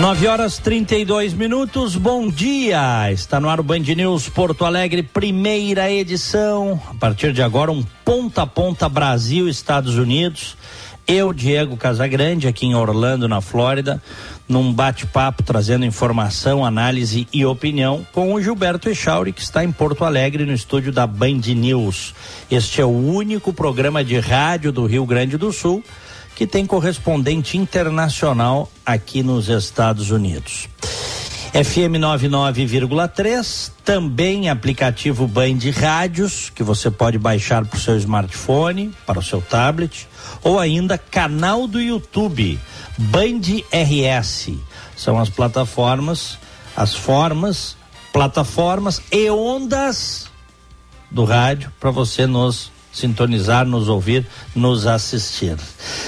Nove horas 32 minutos, bom dia! Está no ar o Band News Porto Alegre, primeira edição. A partir de agora, um ponta a ponta Brasil, Estados Unidos. Eu, Diego Casagrande, aqui em Orlando, na Flórida, num bate-papo trazendo informação, análise e opinião com o Gilberto Echauri, que está em Porto Alegre, no estúdio da Band News. Este é o único programa de rádio do Rio Grande do Sul que tem correspondente internacional aqui nos Estados Unidos. FM 99,3, também aplicativo Band Rádios, que você pode baixar para o seu smartphone, para o seu tablet, ou ainda canal do YouTube, Band RS. São as plataformas, as formas, plataformas e ondas do rádio para você nos sintonizar, nos ouvir, nos assistir.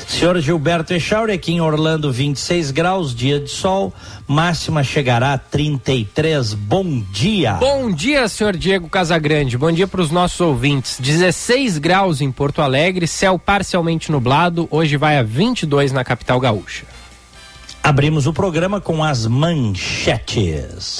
Senhor Gilberto Echauri, aqui em Orlando, 26 graus, dia de sol, máxima chegará a 33. Bom dia. Bom dia, senhor Diego Casagrande. Bom dia para os nossos ouvintes. 16 graus em Porto Alegre, céu parcialmente nublado. Hoje vai a 22 na capital gaúcha. Abrimos o programa com as manchetes.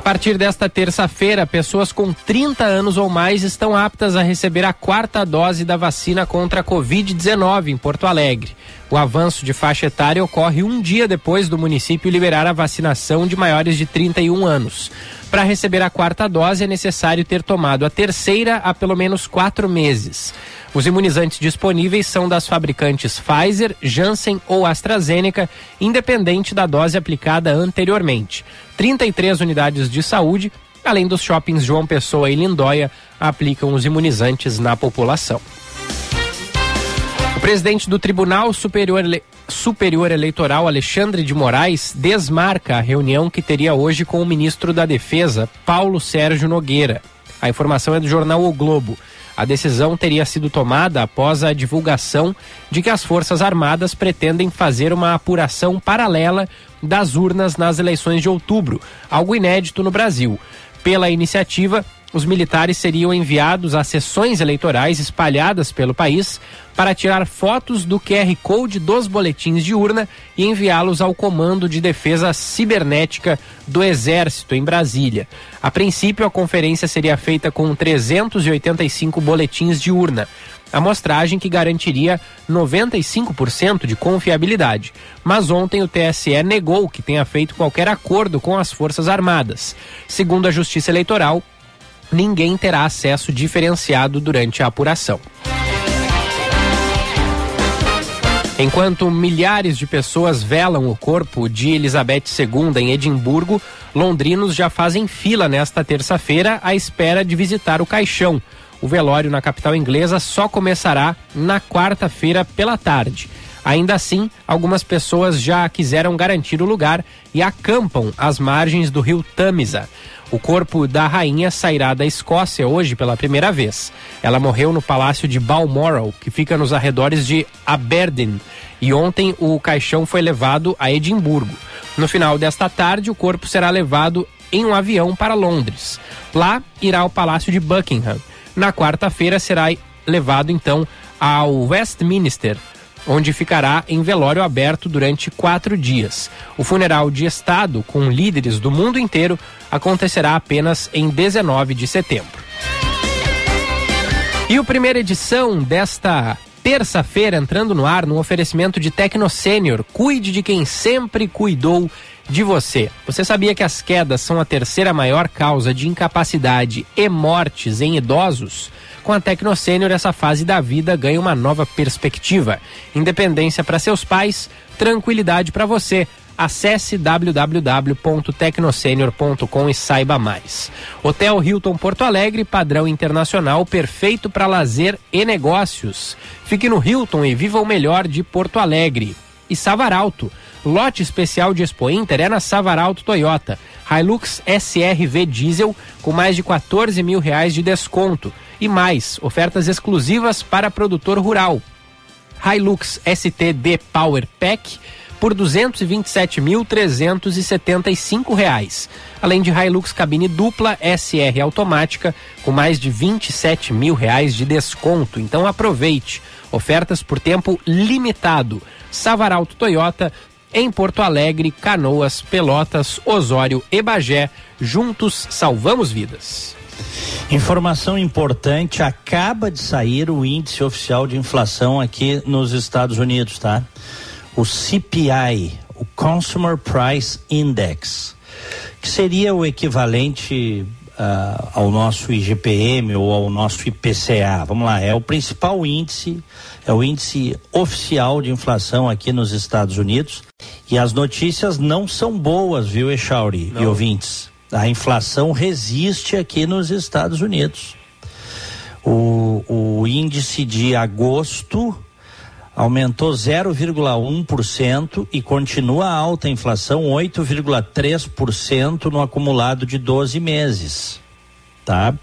A partir desta terça-feira, pessoas com 30 anos ou mais estão aptas a receber a quarta dose da vacina contra a Covid-19 em Porto Alegre. O avanço de faixa etária ocorre um dia depois do município liberar a vacinação de maiores de 31 anos. Para receber a quarta dose, é necessário ter tomado a terceira há pelo menos quatro meses. Os imunizantes disponíveis são das fabricantes Pfizer, Janssen ou AstraZeneca, independente da dose aplicada anteriormente. 33 unidades de saúde, além dos shoppings João Pessoa e Lindóia, aplicam os imunizantes na população. O presidente do Tribunal Superior, Ele... Superior Eleitoral, Alexandre de Moraes, desmarca a reunião que teria hoje com o ministro da Defesa, Paulo Sérgio Nogueira. A informação é do jornal O Globo. A decisão teria sido tomada após a divulgação de que as Forças Armadas pretendem fazer uma apuração paralela das urnas nas eleições de outubro, algo inédito no Brasil. Pela iniciativa, os militares seriam enviados a sessões eleitorais espalhadas pelo país para tirar fotos do QR Code dos boletins de urna e enviá-los ao Comando de Defesa Cibernética do Exército em Brasília. A princípio, a conferência seria feita com 385 boletins de urna. Amostragem que garantiria 95% de confiabilidade. Mas ontem o TSE negou que tenha feito qualquer acordo com as Forças Armadas. Segundo a Justiça Eleitoral, ninguém terá acesso diferenciado durante a apuração. Enquanto milhares de pessoas velam o corpo de Elizabeth II em Edimburgo, londrinos já fazem fila nesta terça-feira à espera de visitar o caixão. O velório na capital inglesa só começará na quarta-feira pela tarde. Ainda assim, algumas pessoas já quiseram garantir o lugar e acampam às margens do rio Tamisa. O corpo da rainha sairá da Escócia hoje pela primeira vez. Ela morreu no palácio de Balmoral, que fica nos arredores de Aberdeen, e ontem o caixão foi levado a Edimburgo. No final desta tarde, o corpo será levado em um avião para Londres. Lá irá ao palácio de Buckingham. Na quarta-feira será levado então ao Westminster, onde ficará em velório aberto durante quatro dias. O funeral de Estado, com líderes do mundo inteiro, acontecerá apenas em 19 de setembro. E o primeira edição desta terça-feira entrando no ar no oferecimento de Tecno Sênior. Cuide de quem sempre cuidou de você. Você sabia que as quedas são a terceira maior causa de incapacidade e mortes em idosos? Com a Tecno Sênior, essa fase da vida ganha uma nova perspectiva. Independência para seus pais, tranquilidade para você. Acesse www.tecnosenior.com e saiba mais. Hotel Hilton Porto Alegre, padrão internacional, perfeito para lazer e negócios. Fique no Hilton e viva o melhor de Porto Alegre. E Savaralto Lote especial de Expo Inter é na Savaralto Toyota. Hilux SRV Diesel com mais de 14 mil reais de desconto. E mais, ofertas exclusivas para produtor rural. Hilux STD Power Pack por R$ 227.375, além de Hilux cabine dupla SR automática com mais de 27 mil reais de desconto. Então aproveite. Ofertas por tempo limitado. Savaralto Toyota, em Porto Alegre, Canoas, Pelotas, Osório e Bagé. Juntos salvamos vidas. Informação importante: acaba de sair o índice oficial de inflação aqui nos Estados Unidos, tá? O CPI, o Consumer Price Index, que seria o equivalente uh, ao nosso IGPM ou ao nosso IPCA. Vamos lá, é o principal índice, é o índice oficial de inflação aqui nos Estados Unidos. E as notícias não são boas, viu, Echauri e ouvintes? A inflação resiste aqui nos Estados Unidos. O, o índice de agosto aumentou 0,1% e continua alta a inflação, 8,3% no acumulado de 12 meses. Tá?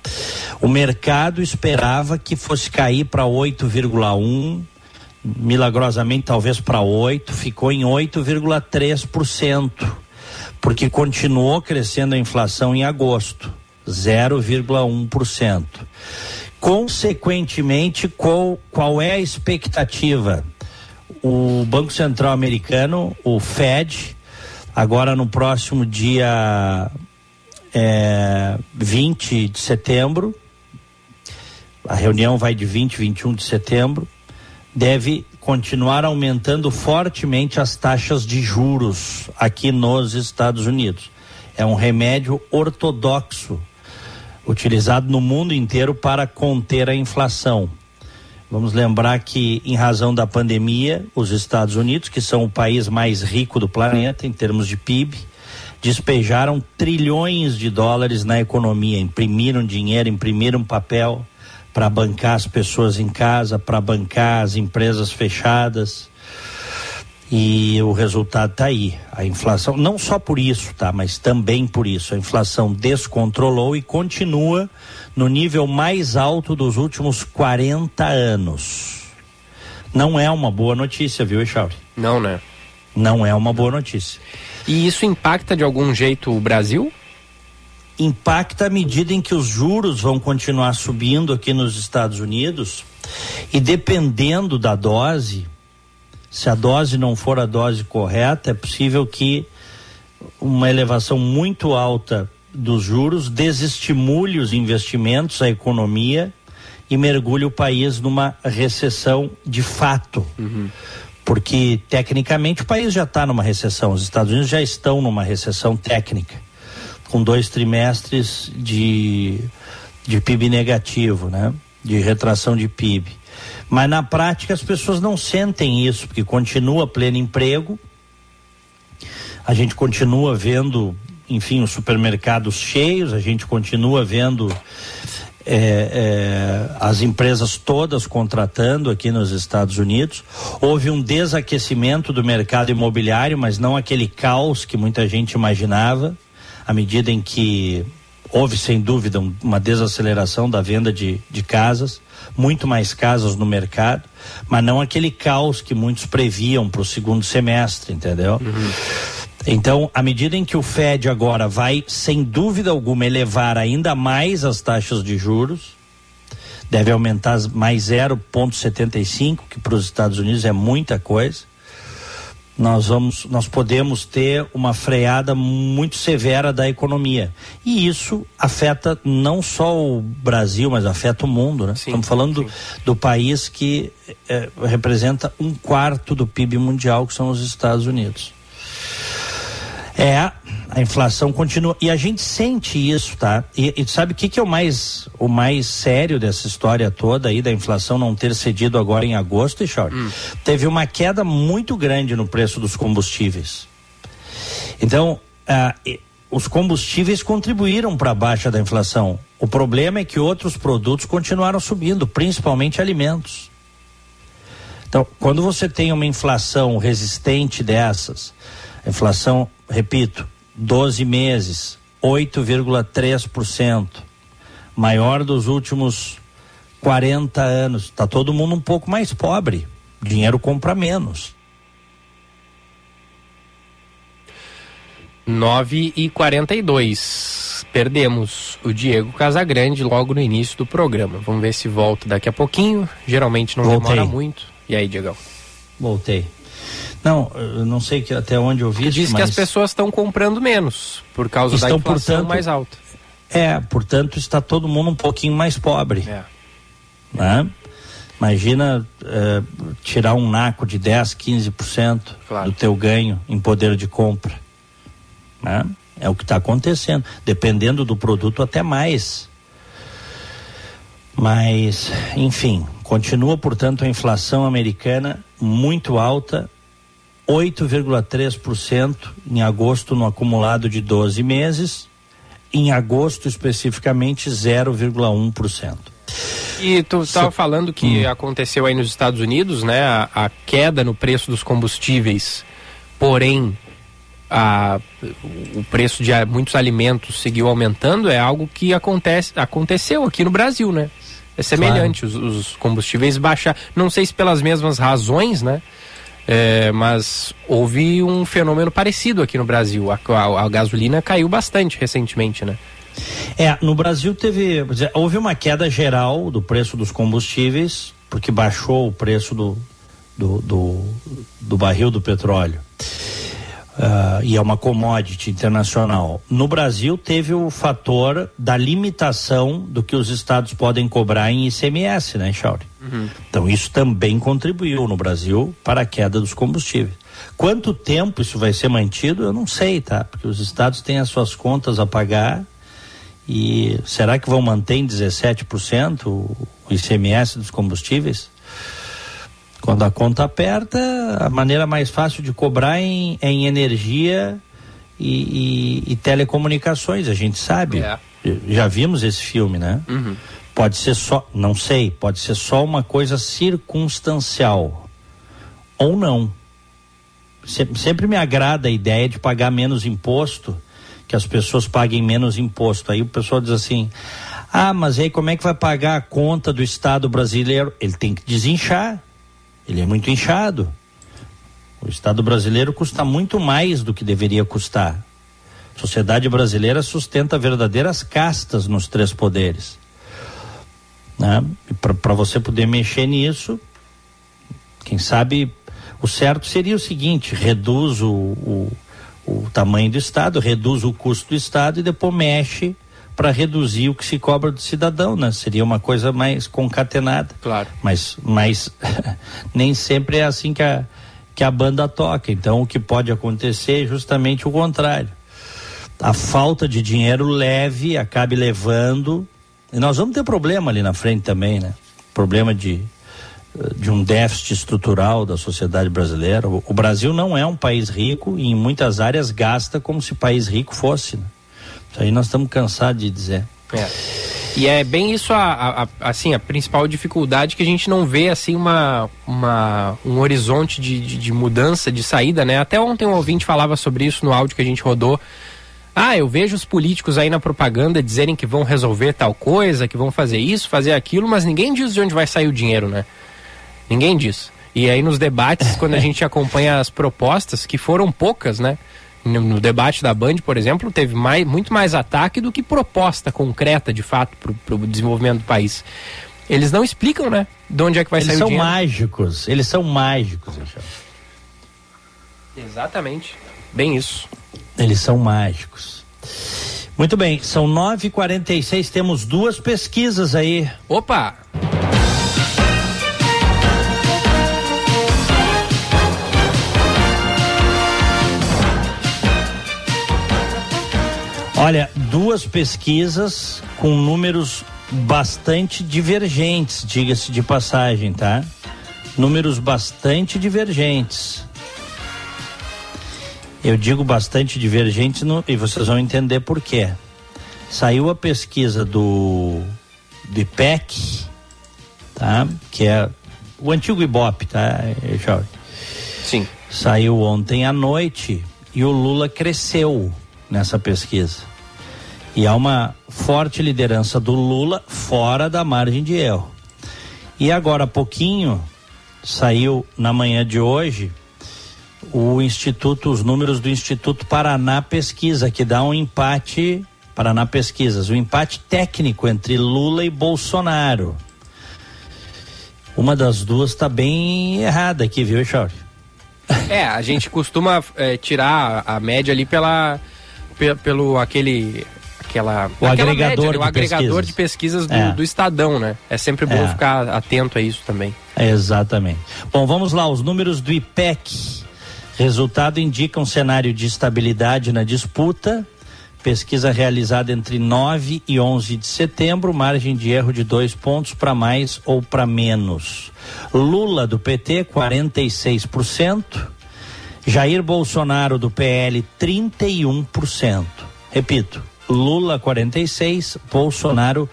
O mercado esperava que fosse cair para 8,1, milagrosamente talvez para 8, ficou em 8,3%, porque continuou crescendo a inflação em agosto, 0,1%. Consequentemente, qual, qual é a expectativa? O Banco Central Americano, o Fed, agora no próximo dia é, 20 de setembro, a reunião vai de 20 e 21 de setembro, deve continuar aumentando fortemente as taxas de juros aqui nos Estados Unidos. É um remédio ortodoxo utilizado no mundo inteiro para conter a inflação. Vamos lembrar que, em razão da pandemia, os Estados Unidos, que são o país mais rico do planeta em termos de PIB, despejaram trilhões de dólares na economia, imprimiram dinheiro, imprimiram papel para bancar as pessoas em casa, para bancar as empresas fechadas. E o resultado está aí. A inflação, não só por isso, tá? Mas também por isso. A inflação descontrolou e continua no nível mais alto dos últimos 40 anos. Não é uma boa notícia, viu, Echauri? Não, né? Não é uma boa notícia. E isso impacta de algum jeito o Brasil? Impacta à medida em que os juros vão continuar subindo aqui nos Estados Unidos e dependendo da dose, se a dose não for a dose correta, é possível que uma elevação muito alta dos juros desestimule os investimentos, a economia e mergulhe o país numa recessão de fato. Uhum. Porque, tecnicamente, o país já está numa recessão, os Estados Unidos já estão numa recessão técnica, com dois trimestres de, de PIB negativo, né? De retração de PIB. Mas na prática as pessoas não sentem isso, porque continua pleno emprego, a gente continua vendo, enfim, os supermercados cheios, a gente continua vendo é, é, as empresas todas contratando aqui nos Estados Unidos. Houve um desaquecimento do mercado imobiliário, mas não aquele caos que muita gente imaginava, à medida em que houve, sem dúvida, uma desaceleração da venda de, de casas muito mais casas no mercado, mas não aquele caos que muitos previam para o segundo semestre, entendeu? Uhum. Então, à medida em que o Fed agora vai, sem dúvida alguma, elevar ainda mais as taxas de juros, deve aumentar mais 0,75, que para os Estados Unidos é muita coisa nós vamos nós podemos ter uma freada muito severa da economia. E isso afeta não só o Brasil mas afeta o mundo né? Sim, estamos falando do, do, país que é, representa um quarto do PIB mundial que são os Estados Unidos. É a inflação continua e a gente sente isso, tá? E, e sabe o que, que é o mais o mais sério dessa história toda aí da inflação não ter cedido agora em agosto, e hum. Teve uma queda muito grande no preço dos combustíveis. Então, ah, os combustíveis contribuíram para a baixa da inflação. O problema é que outros produtos continuaram subindo, principalmente alimentos. Então, quando você tem uma inflação resistente dessas, inflação, repito, 12 meses, 8,3%, maior dos últimos 40 anos, está todo mundo um pouco mais pobre. Dinheiro compra menos. 9 e 42 Perdemos o Diego Casagrande logo no início do programa. Vamos ver se volta daqui a pouquinho. Geralmente não Voltei. demora muito. E aí, Diego? Voltei. Não, eu não sei que até onde eu vi. Diz mas... que as pessoas estão comprando menos por causa estão, da inflação portanto, mais alta. É, portanto está todo mundo um pouquinho mais pobre. É. Né? Imagina uh, tirar um naco de 10, 15% claro. do teu ganho em poder de compra. Né? É o que está acontecendo. Dependendo do produto, até mais. Mas, enfim, continua, portanto, a inflação americana muito alta, 8,3% em agosto no acumulado de 12 meses, em agosto especificamente 0,1%. E tu estava falando que hum. aconteceu aí nos Estados Unidos, né, a, a, queda no preço dos combustíveis, porém a, o preço de muitos alimentos seguiu aumentando, é algo que acontece, aconteceu aqui no Brasil, né? É semelhante, claro. os, os, combustíveis baixar, não sei se pelas mesmas razões, né? É, mas houve um fenômeno parecido aqui no Brasil. A, a, a, gasolina caiu bastante recentemente, né? É, no Brasil teve. Houve uma queda geral do preço dos combustíveis, porque baixou o preço do, do, do, do barril do petróleo uh, e é uma commodity internacional. No Brasil teve o fator da limitação do que os estados podem cobrar em ICMS, né, Chauri? Uhum. Então isso também contribuiu no Brasil para a queda dos combustíveis. Quanto tempo isso vai ser mantido, eu não sei, tá? Porque os estados têm as suas contas a pagar e será que vão manter em 17% o ICMS dos combustíveis? Quando a conta aperta, a maneira mais fácil de cobrar é em, é em energia e, e, e, telecomunicações, a gente sabe. É. Já vimos esse filme, né? Uhum. Pode ser só, não sei, pode ser só uma coisa circunstancial. Ou não. Sempre, sempre me agrada a ideia de pagar menos imposto, que as pessoas paguem menos imposto. Aí o pessoal diz assim: ah, mas aí como é que vai pagar a conta do Estado brasileiro? Ele tem que desinchar. Ele é muito inchado. O Estado brasileiro custa muito mais do que deveria custar. A sociedade brasileira sustenta verdadeiras castas nos três poderes. Né? Para você poder mexer nisso, quem sabe o certo seria o seguinte: reduz o, o, o tamanho do Estado, reduz o custo do Estado e depois mexe para reduzir o que se cobra do cidadão, né? Seria uma coisa mais concatenada. Claro. Mas, mas nem sempre é assim que a, que a banda toca. Então, o que pode acontecer é justamente o contrário. A falta de dinheiro leve acabe levando. E nós vamos ter problema ali na frente também, né? Problema de, de um déficit estrutural da sociedade brasileira. O, Brasil não é um país rico e em muitas áreas gasta como se país rico fosse. Né? Isso aí nós estamos cansados de dizer. É. E é bem isso a, a, assim, a principal dificuldade que a gente não vê assim uma, uma um horizonte de, de, de, mudança, de saída, né? Até ontem um ouvinte falava sobre isso no áudio que a gente rodou. Ah, eu vejo os políticos aí na propaganda dizerem que vão resolver tal coisa, que vão fazer isso, fazer aquilo, mas ninguém diz de onde vai sair o dinheiro, né? Ninguém diz. E aí nos debates, quando a gente acompanha as propostas, que foram poucas, né? No, debate da Band, por exemplo, teve mais, muito mais ataque do que proposta concreta, de fato, para o desenvolvimento do país. Eles não explicam, né? De onde é que vai eles sair o dinheiro. Eles são mágicos, eles são mágicos, Exatamente, bem isso. Eles são mágicos. Muito bem, são 9h46, temos duas pesquisas aí. Opa! Olha, duas pesquisas com números bastante divergentes, diga-se de passagem, tá? Números bastante divergentes. Eu digo bastante divergentes no, e vocês vão entender por quê. Saiu a pesquisa do, do IPEC, tá? Que é o antigo Ibope, tá, Jorge? Sim. Saiu ontem à noite e o Lula cresceu nessa pesquisa. E há uma forte liderança do Lula fora da margem de erro. E agora há pouquinho saiu na manhã de hoje o instituto, os números do Instituto Paraná Pesquisa, que dá um empate Paraná Pesquisas, um empate técnico entre Lula e Bolsonaro. Uma das duas está bem errada aqui, viu, Chauri? É, a gente costuma é, tirar a média ali pela pelo aquele aquela o agregador, média, de, o agregador pesquisas. de pesquisas do, é. do, Estadão, né? É sempre bom é. ficar atento a isso também. exatamente. Bom, vamos lá, os números do IPEC. Resultado indica um cenário de estabilidade na disputa. Pesquisa realizada entre 9 e 11 de setembro, margem de erro de dois pontos para mais ou para menos. Lula do PT, 46%. Jair Bolsonaro do PL, 31%. Repito, Lula 46, Bolsonaro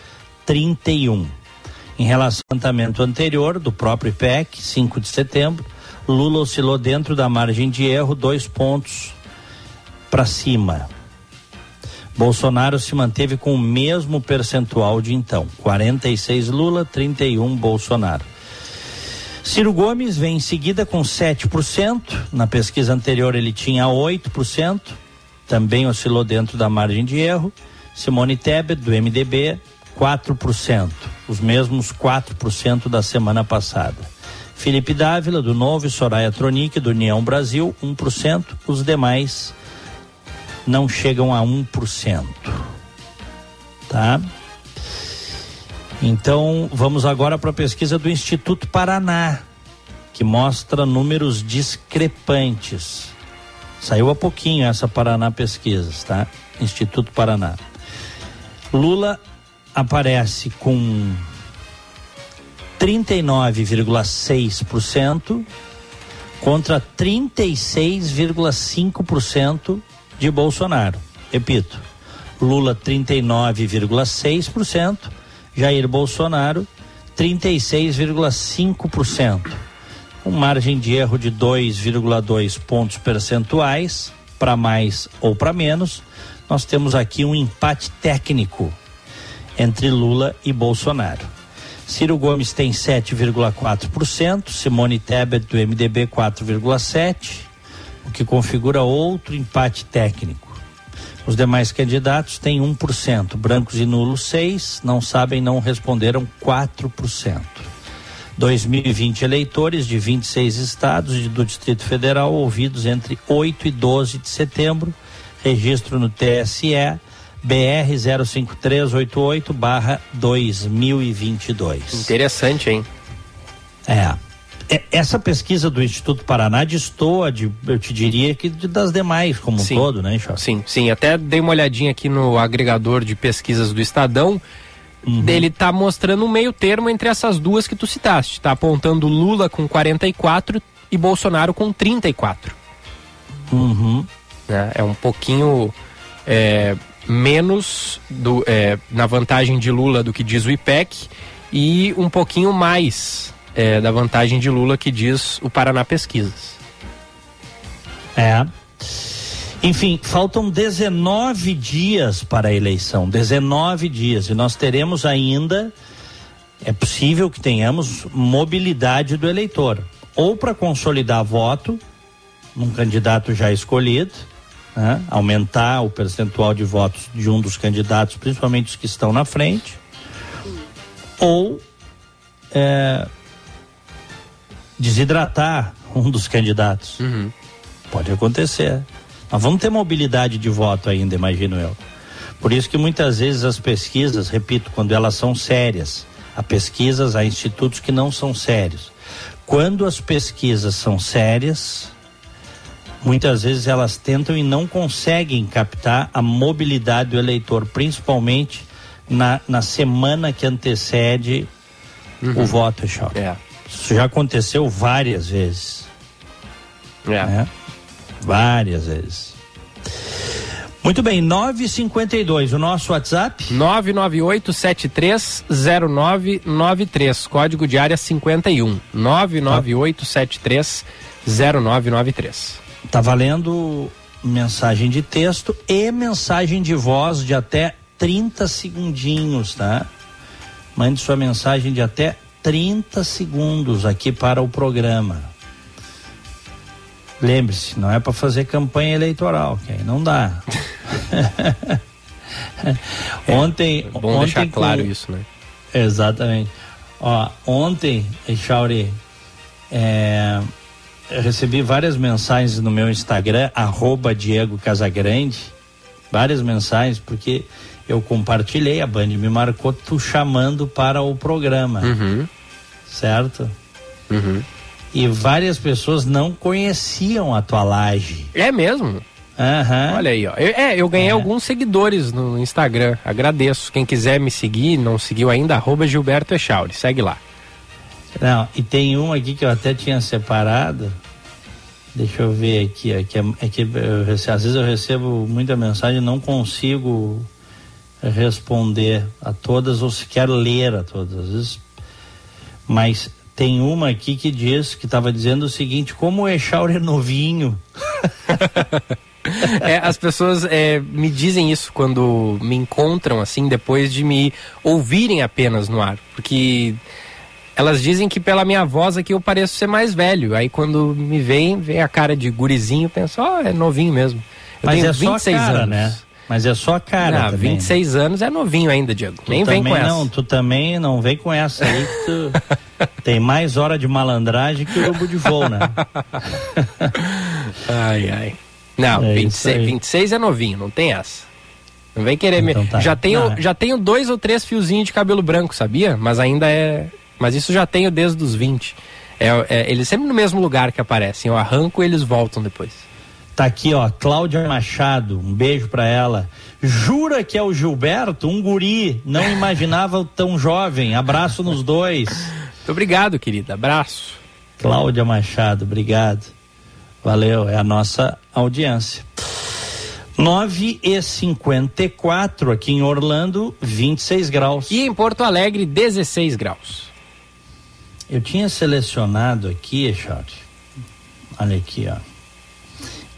31. Em relação ao levantamento anterior do próprio IPEC, 5 de setembro, Lula oscilou dentro da margem de erro, dois pontos para cima. Bolsonaro se manteve com o mesmo percentual de então: 46 Lula, 31 Bolsonaro. Ciro Gomes vem em seguida com 7%. Na pesquisa anterior ele tinha 8%. Também oscilou dentro da margem de erro. Simone Tebet, do MDB, 4%. Os mesmos 4% da semana passada. Felipe Dávila, do Novo, e Soraya Tronic, do União Brasil, 1%. Os demais não chegam a 1%. Tá? Então, vamos agora para a pesquisa do Instituto Paraná, que mostra números discrepantes. Saiu há pouquinho essa Paraná Pesquisas, tá? Instituto Paraná. Lula aparece com 39,6% contra 36,5% de Bolsonaro. Repito, Lula 39,6%, Jair Bolsonaro 36,5%. Com margem de erro de 2,2 pontos percentuais, para mais ou para menos, nós temos aqui um empate técnico entre Lula e Bolsonaro. Ciro Gomes tem 7,4%, Simone Tebet do MDB 4,7%, o que configura outro empate técnico. Os demais candidatos têm 1%, brancos e nulos 6%, não sabem, não responderam 4%. 2020 eleitores de 26 estados e do Distrito Federal ouvidos entre 8 e 12 de setembro, registro no TSE BR 05388 barra 2022. Interessante, hein? É. É, essa pesquisa do Instituto Paraná destoa de, eu te diria que das demais como sim, um todo, né, Charles? Sim, sim. Até dei uma olhadinha aqui no agregador de pesquisas do Estadão. Uhum. Ele está mostrando um meio termo entre essas duas que tu citaste. Está apontando Lula com 44 e Bolsonaro com 34. Uhum. É, é um pouquinho é, menos do, é, na vantagem de Lula do que diz o IPEC e um pouquinho mais é, da vantagem de Lula que diz o Paraná Pesquisas. É. Enfim, faltam 19 dias para a eleição, 19 dias, e nós teremos ainda, é possível que tenhamos mobilidade do eleitor, ou para consolidar voto num candidato já escolhido, né? aumentar o percentual de votos de um dos candidatos, principalmente os que estão na frente, ou é, desidratar um dos candidatos. Uhum. Pode acontecer. Nós vamos ter mobilidade de voto ainda, imagino eu. Por isso que muitas vezes as pesquisas, repito, quando elas são sérias, há pesquisas, há institutos que não são sérios. Quando as pesquisas são sérias, muitas vezes elas tentam e não conseguem captar a mobilidade do eleitor, principalmente na, na semana que antecede uhum. o voto, Choque. É. Isso já aconteceu várias vezes. É. Né? Várias vezes. Muito bem, 952, o nosso WhatsApp? 998730993, código de área 51. 998730993. Tá valendo mensagem de texto e mensagem de voz de até 30 segundinhos, tá? Mande sua mensagem de até 30 segundos aqui para o programa. Lembre-se, não é para fazer campanha eleitoral, que aí não dá. ontem. É bom ontem deixar com... claro isso, né? Exatamente. Ó, ontem, Chauri, é, eu recebi várias mensagens no meu Instagram, arroba Diego Casagrande, várias mensagens, porque eu compartilhei, a Band me marcou tu chamando para o programa. Uhum. Certo? Uhum. E várias pessoas não conheciam a tua laje. É mesmo? Uhum. Olha aí, ó. Eu, é, eu ganhei é. alguns seguidores no Instagram. Agradeço. Quem quiser me seguir, não seguiu ainda, arroba Gilberto Echauri. Segue lá. Não, e tem uma aqui que eu até tinha separado. Deixa eu ver aqui. É que, é que eu às vezes eu recebo muita mensagem e não consigo responder a todas ou sequer ler a todas. Mas tem uma aqui que diz, que estava dizendo o seguinte, como o Echauri é novinho. é, as pessoas é, me dizem isso quando me encontram, assim, depois de me ouvirem apenas no ar. Porque elas dizem que pela minha voz aqui eu pareço ser mais velho. Aí quando me veem, vem a cara de gurizinho, penso, ó, oh, é novinho mesmo. Eu Mas tenho é 26 cara, anos. né? Mas é só a cara. Não, também. 26 anos é novinho ainda, Diego. Tu Nem vem com essa. Não, tu também não vem com essa aí que tu tem mais hora de malandragem que o urubu de voo, né? ai, ai. Não, é 26, 26 é novinho, não tem essa. Não vem querer então, me. Tá. Já tenho, não, já tenho dois ou três fiozinhos de cabelo branco, sabia? Mas ainda é. Mas isso já tenho desde os 20. É, é, eles sempre no mesmo lugar que aparecem. Eu arranco e eles voltam depois. Tá aqui, ó, Cláudia Machado, um beijo para ela. Jura que é o Gilberto, um guri, não imaginava tão jovem. Abraço nos dois. Muito obrigado, querida. Abraço. Cláudia Machado, obrigado. Valeu, é a nossa audiência. 9 e 54 aqui em Orlando, 26 graus. E em Porto Alegre, 16 graus. Eu tinha selecionado aqui, Charles. Olha aqui, ó.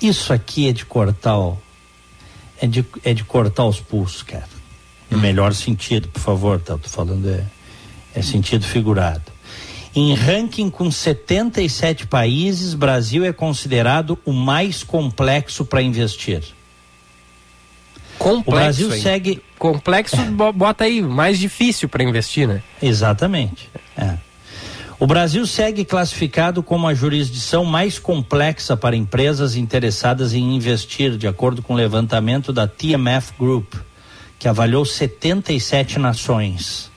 Isso aqui é de cortar o, é de, é de cortar os pulsos, cara. No hum. melhor sentido, por favor, tá? Tô falando é, é sentido figurado. Em ranking com 77 países, Brasil é considerado o mais complexo para investir. Complexo. O Brasil hein? segue. Complexo, bota aí, mais difícil para investir, né? Exatamente. É. O Brasil segue classificado como a jurisdição mais complexa para empresas interessadas em investir, de acordo com o levantamento da TMF Group, que avaliou 77 nações.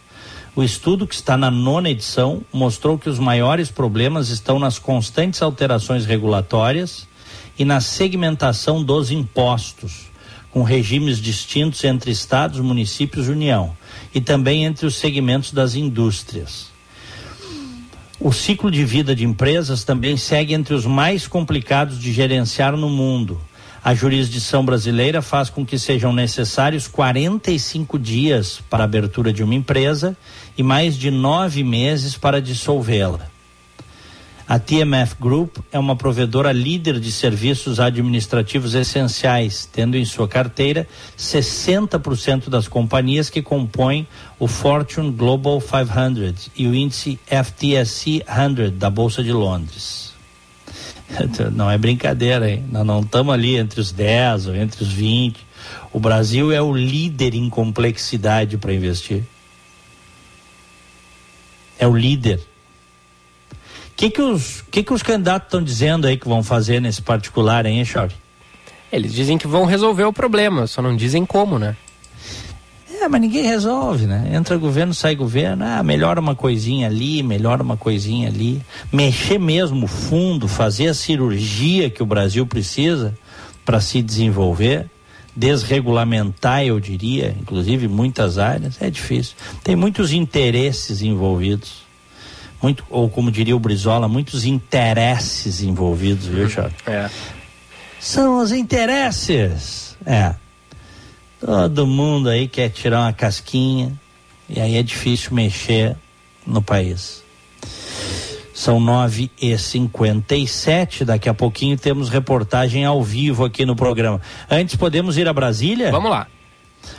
O estudo, que está na nona edição, mostrou que os maiores problemas estão nas constantes alterações regulatórias e na segmentação dos impostos, com regimes distintos entre estados, municípios e União, e também entre os segmentos das indústrias. O ciclo de vida de empresas também segue entre os mais complicados de gerenciar no mundo. A jurisdição brasileira faz com que sejam necessários 45 dias para a abertura de uma empresa e mais de nove meses para dissolvê-la. A TMF Group é uma provedora líder de serviços administrativos essenciais, tendo em sua carteira 60% das companhias que compõem o Fortune Global 500 e o índice FTSE 100 da Bolsa de Londres. Não é brincadeira, hein? Nós não estamos ali entre os 10 ou entre os 20. O Brasil é o líder em complexidade para investir. É o líder que que os que que os candidatos estão dizendo aí que vão fazer nesse particular, hein, Chauri? Eles dizem que vão resolver o problema, só não dizem como, né? É, mas ninguém resolve, né? Entra governo, sai governo, ah, melhora uma coisinha ali, melhora uma coisinha ali. Mexer mesmo fundo, fazer a cirurgia que o Brasil precisa para se desenvolver, desregulamentar, eu diria, inclusive muitas áreas, é difícil. Tem muitos interesses envolvidos muito, ou como diria o Brizola, muitos interesses envolvidos, viu, Charles? É. São os interesses. É. Todo mundo aí quer tirar uma casquinha e aí é difícil mexer no país. São nove e cinquenta e sete. Daqui a pouquinho temos reportagem ao vivo aqui no programa. Antes podemos ir a Brasília? Vamos lá.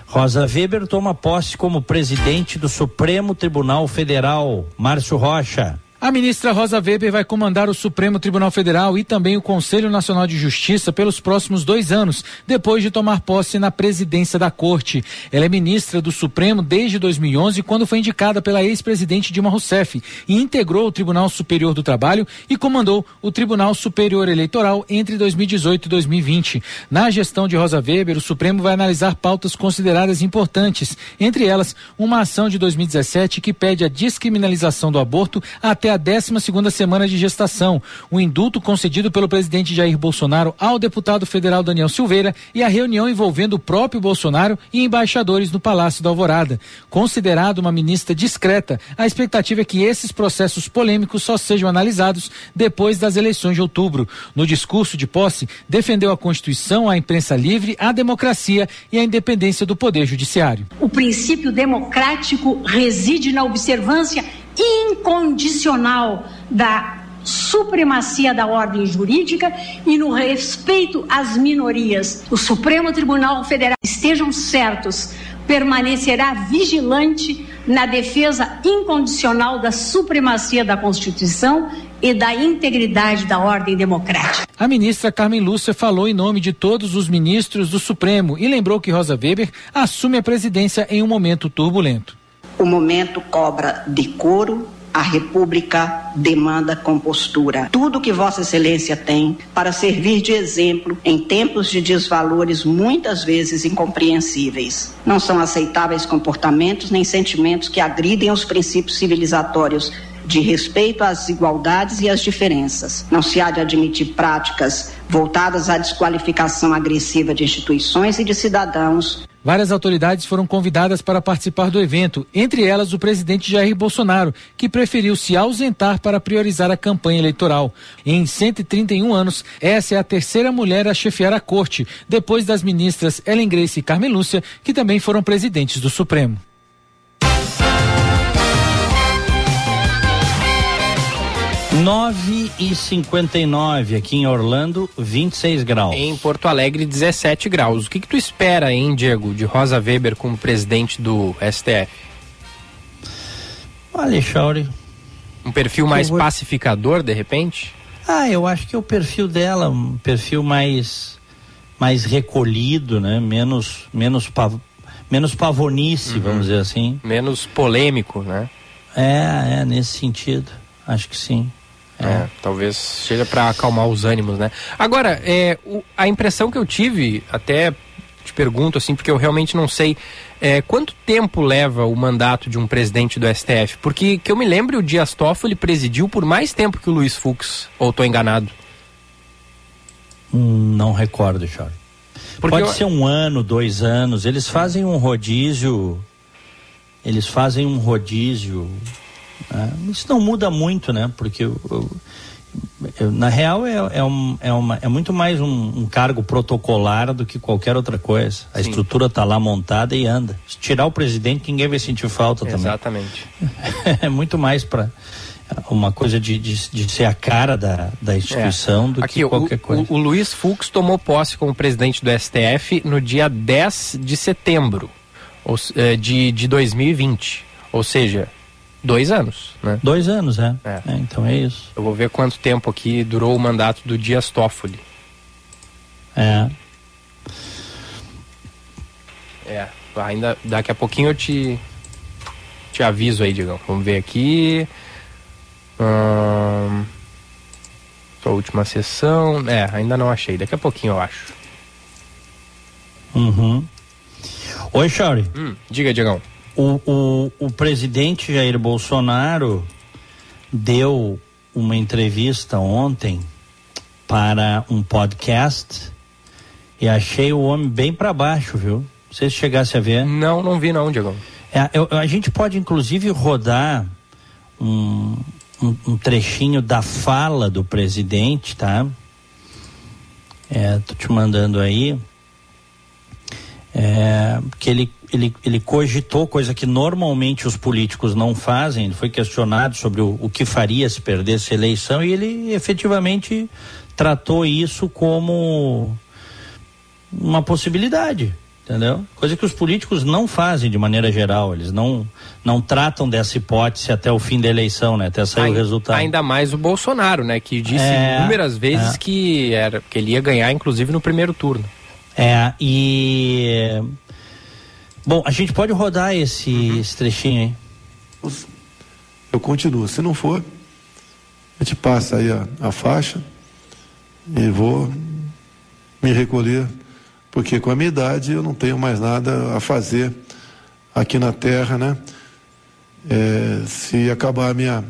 Rosa Weber toma posse como presidente do Supremo Tribunal Federal. Márcio Rocha. A ministra Rosa Weber vai comandar o Supremo Tribunal Federal e também o Conselho Nacional de Justiça pelos próximos dois anos, depois de tomar posse na presidência da Corte. Ela é ministra do Supremo desde 2011, quando foi indicada pela ex-presidente Dilma Rousseff e integrou o Tribunal Superior do Trabalho e comandou o Tribunal Superior Eleitoral entre 2018 e 2020. Na gestão de Rosa Weber, o Supremo vai analisar pautas consideradas importantes, entre elas uma ação de 2017 que pede a descriminalização do aborto até a 12 segunda semana de gestação, o indulto concedido pelo presidente Jair Bolsonaro ao deputado federal Daniel Silveira e a reunião envolvendo o próprio Bolsonaro e embaixadores no Palácio da Alvorada. Considerado uma ministra discreta, a expectativa é que esses processos polêmicos só sejam analisados depois das eleições de outubro. No discurso de posse, defendeu a Constituição, a imprensa livre, a democracia e a independência do Poder Judiciário. O princípio democrático reside na observância incondicional da supremacia da ordem jurídica e no respeito às minorias. O Supremo Tribunal Federal, estejam certos, permanecerá vigilante na defesa incondicional da supremacia da Constituição e da integridade da ordem democrática. A ministra Carmen Lúcia falou em nome de todos os ministros do Supremo e lembrou que Rosa Weber assume a presidência em um momento turbulento. O momento cobra decoro, a República demanda compostura. Tudo que Vossa Excelência tem para servir de exemplo em tempos de desvalores muitas vezes incompreensíveis. Não são aceitáveis comportamentos nem sentimentos que agridem os princípios civilizatórios de respeito às desigualdades e às diferenças. Não se há de admitir práticas voltadas à desqualificação agressiva de instituições e de cidadãos. Várias autoridades foram convidadas para participar do evento, entre elas o presidente Jair Bolsonaro, que preferiu se ausentar para priorizar a campanha eleitoral. Em 131 anos, essa é a terceira mulher a chefiar a corte, depois das ministras Ellen Grace e Carmen Lúcia, que também foram presidentes do Supremo. 9 e 59 aqui em Orlando, 26 graus. Em Porto Alegre, 17 graus. O que, que tu espera, hein, Diego, de Rosa Weber como presidente do STF? Chauri. Um perfil mais vou... pacificador, de repente? Ah, eu acho que é o perfil dela, um perfil mais mais recolhido, né? Menos menos pav... menos pavonice, uhum. vamos dizer assim. Menos polêmico, né? É, é nesse sentido. Acho que sim. É, talvez seja para acalmar os ânimos, né? Agora, é, o, a impressão que eu tive, até te pergunto assim, porque eu realmente não sei, é, quanto tempo leva o mandato de um presidente do STF? Porque que eu me lembre, o Dias Toffoli presidiu por mais tempo que o Luiz Fux, ou estou enganado? Hum, não recordo, Jorge. Porque Pode eu... ser um ano, dois anos. Eles fazem um rodízio. Eles fazem um rodízio né? Isso não muda muito, né? Porque eu, eu, eu, na real é, é, um, é, uma, é muito mais um, um, cargo protocolar do que qualquer outra coisa. A Sim. estrutura está lá montada e anda. Se tirar o presidente, ninguém vai sentir falta também. Exatamente. é muito mais para uma coisa de, de, de, ser a cara da, da instituição é. do Aqui, que qualquer o, coisa. O, o Luiz Fux tomou posse como presidente do STF no dia 10 de setembro eh, de, de 2020. Ou seja, Dois anos, né? Dois anos, é. é. é. Então é isso. Eu vou ver quanto tempo aqui durou o mandato do Dias Toffoli. É. É, ainda daqui a pouquinho eu te te aviso aí, Digão. Vamos ver aqui. Hum, sua última sessão. É, ainda não achei. Daqui a pouquinho eu acho. Uhum. Oi, Chauri. Hum, diga, Digão o, o, o presidente Jair Bolsonaro deu uma entrevista ontem para um podcast e achei o homem bem para baixo, viu? Não sei se chegasse a ver. Não, não vi não, Diego. É, eu, a gente pode inclusive rodar um, um, um, trechinho da fala do presidente, tá? É, tô te mandando aí. é, que ele, ele, ele cogitou coisa que normalmente os políticos não fazem. Ele foi questionado sobre o, o que faria se perdesse a eleição e ele efetivamente tratou isso como uma possibilidade, entendeu? Coisa que os políticos não fazem de maneira geral, eles não não tratam dessa hipótese até o fim da eleição, né? Até sair Ai, o resultado. Ainda mais o Bolsonaro, né? Que disse É, inúmeras vezes é. que, era, que ele ia ganhar, inclusive, no primeiro turno. É, e. Bom, a gente pode rodar esse, Uhum. esse trechinho aí. eu continuo. Se não for, a gente passa aí a, a faixa e vou me recolher, porque com a minha idade eu não tenho mais nada a fazer aqui na Terra, né? É, se acabar a minha,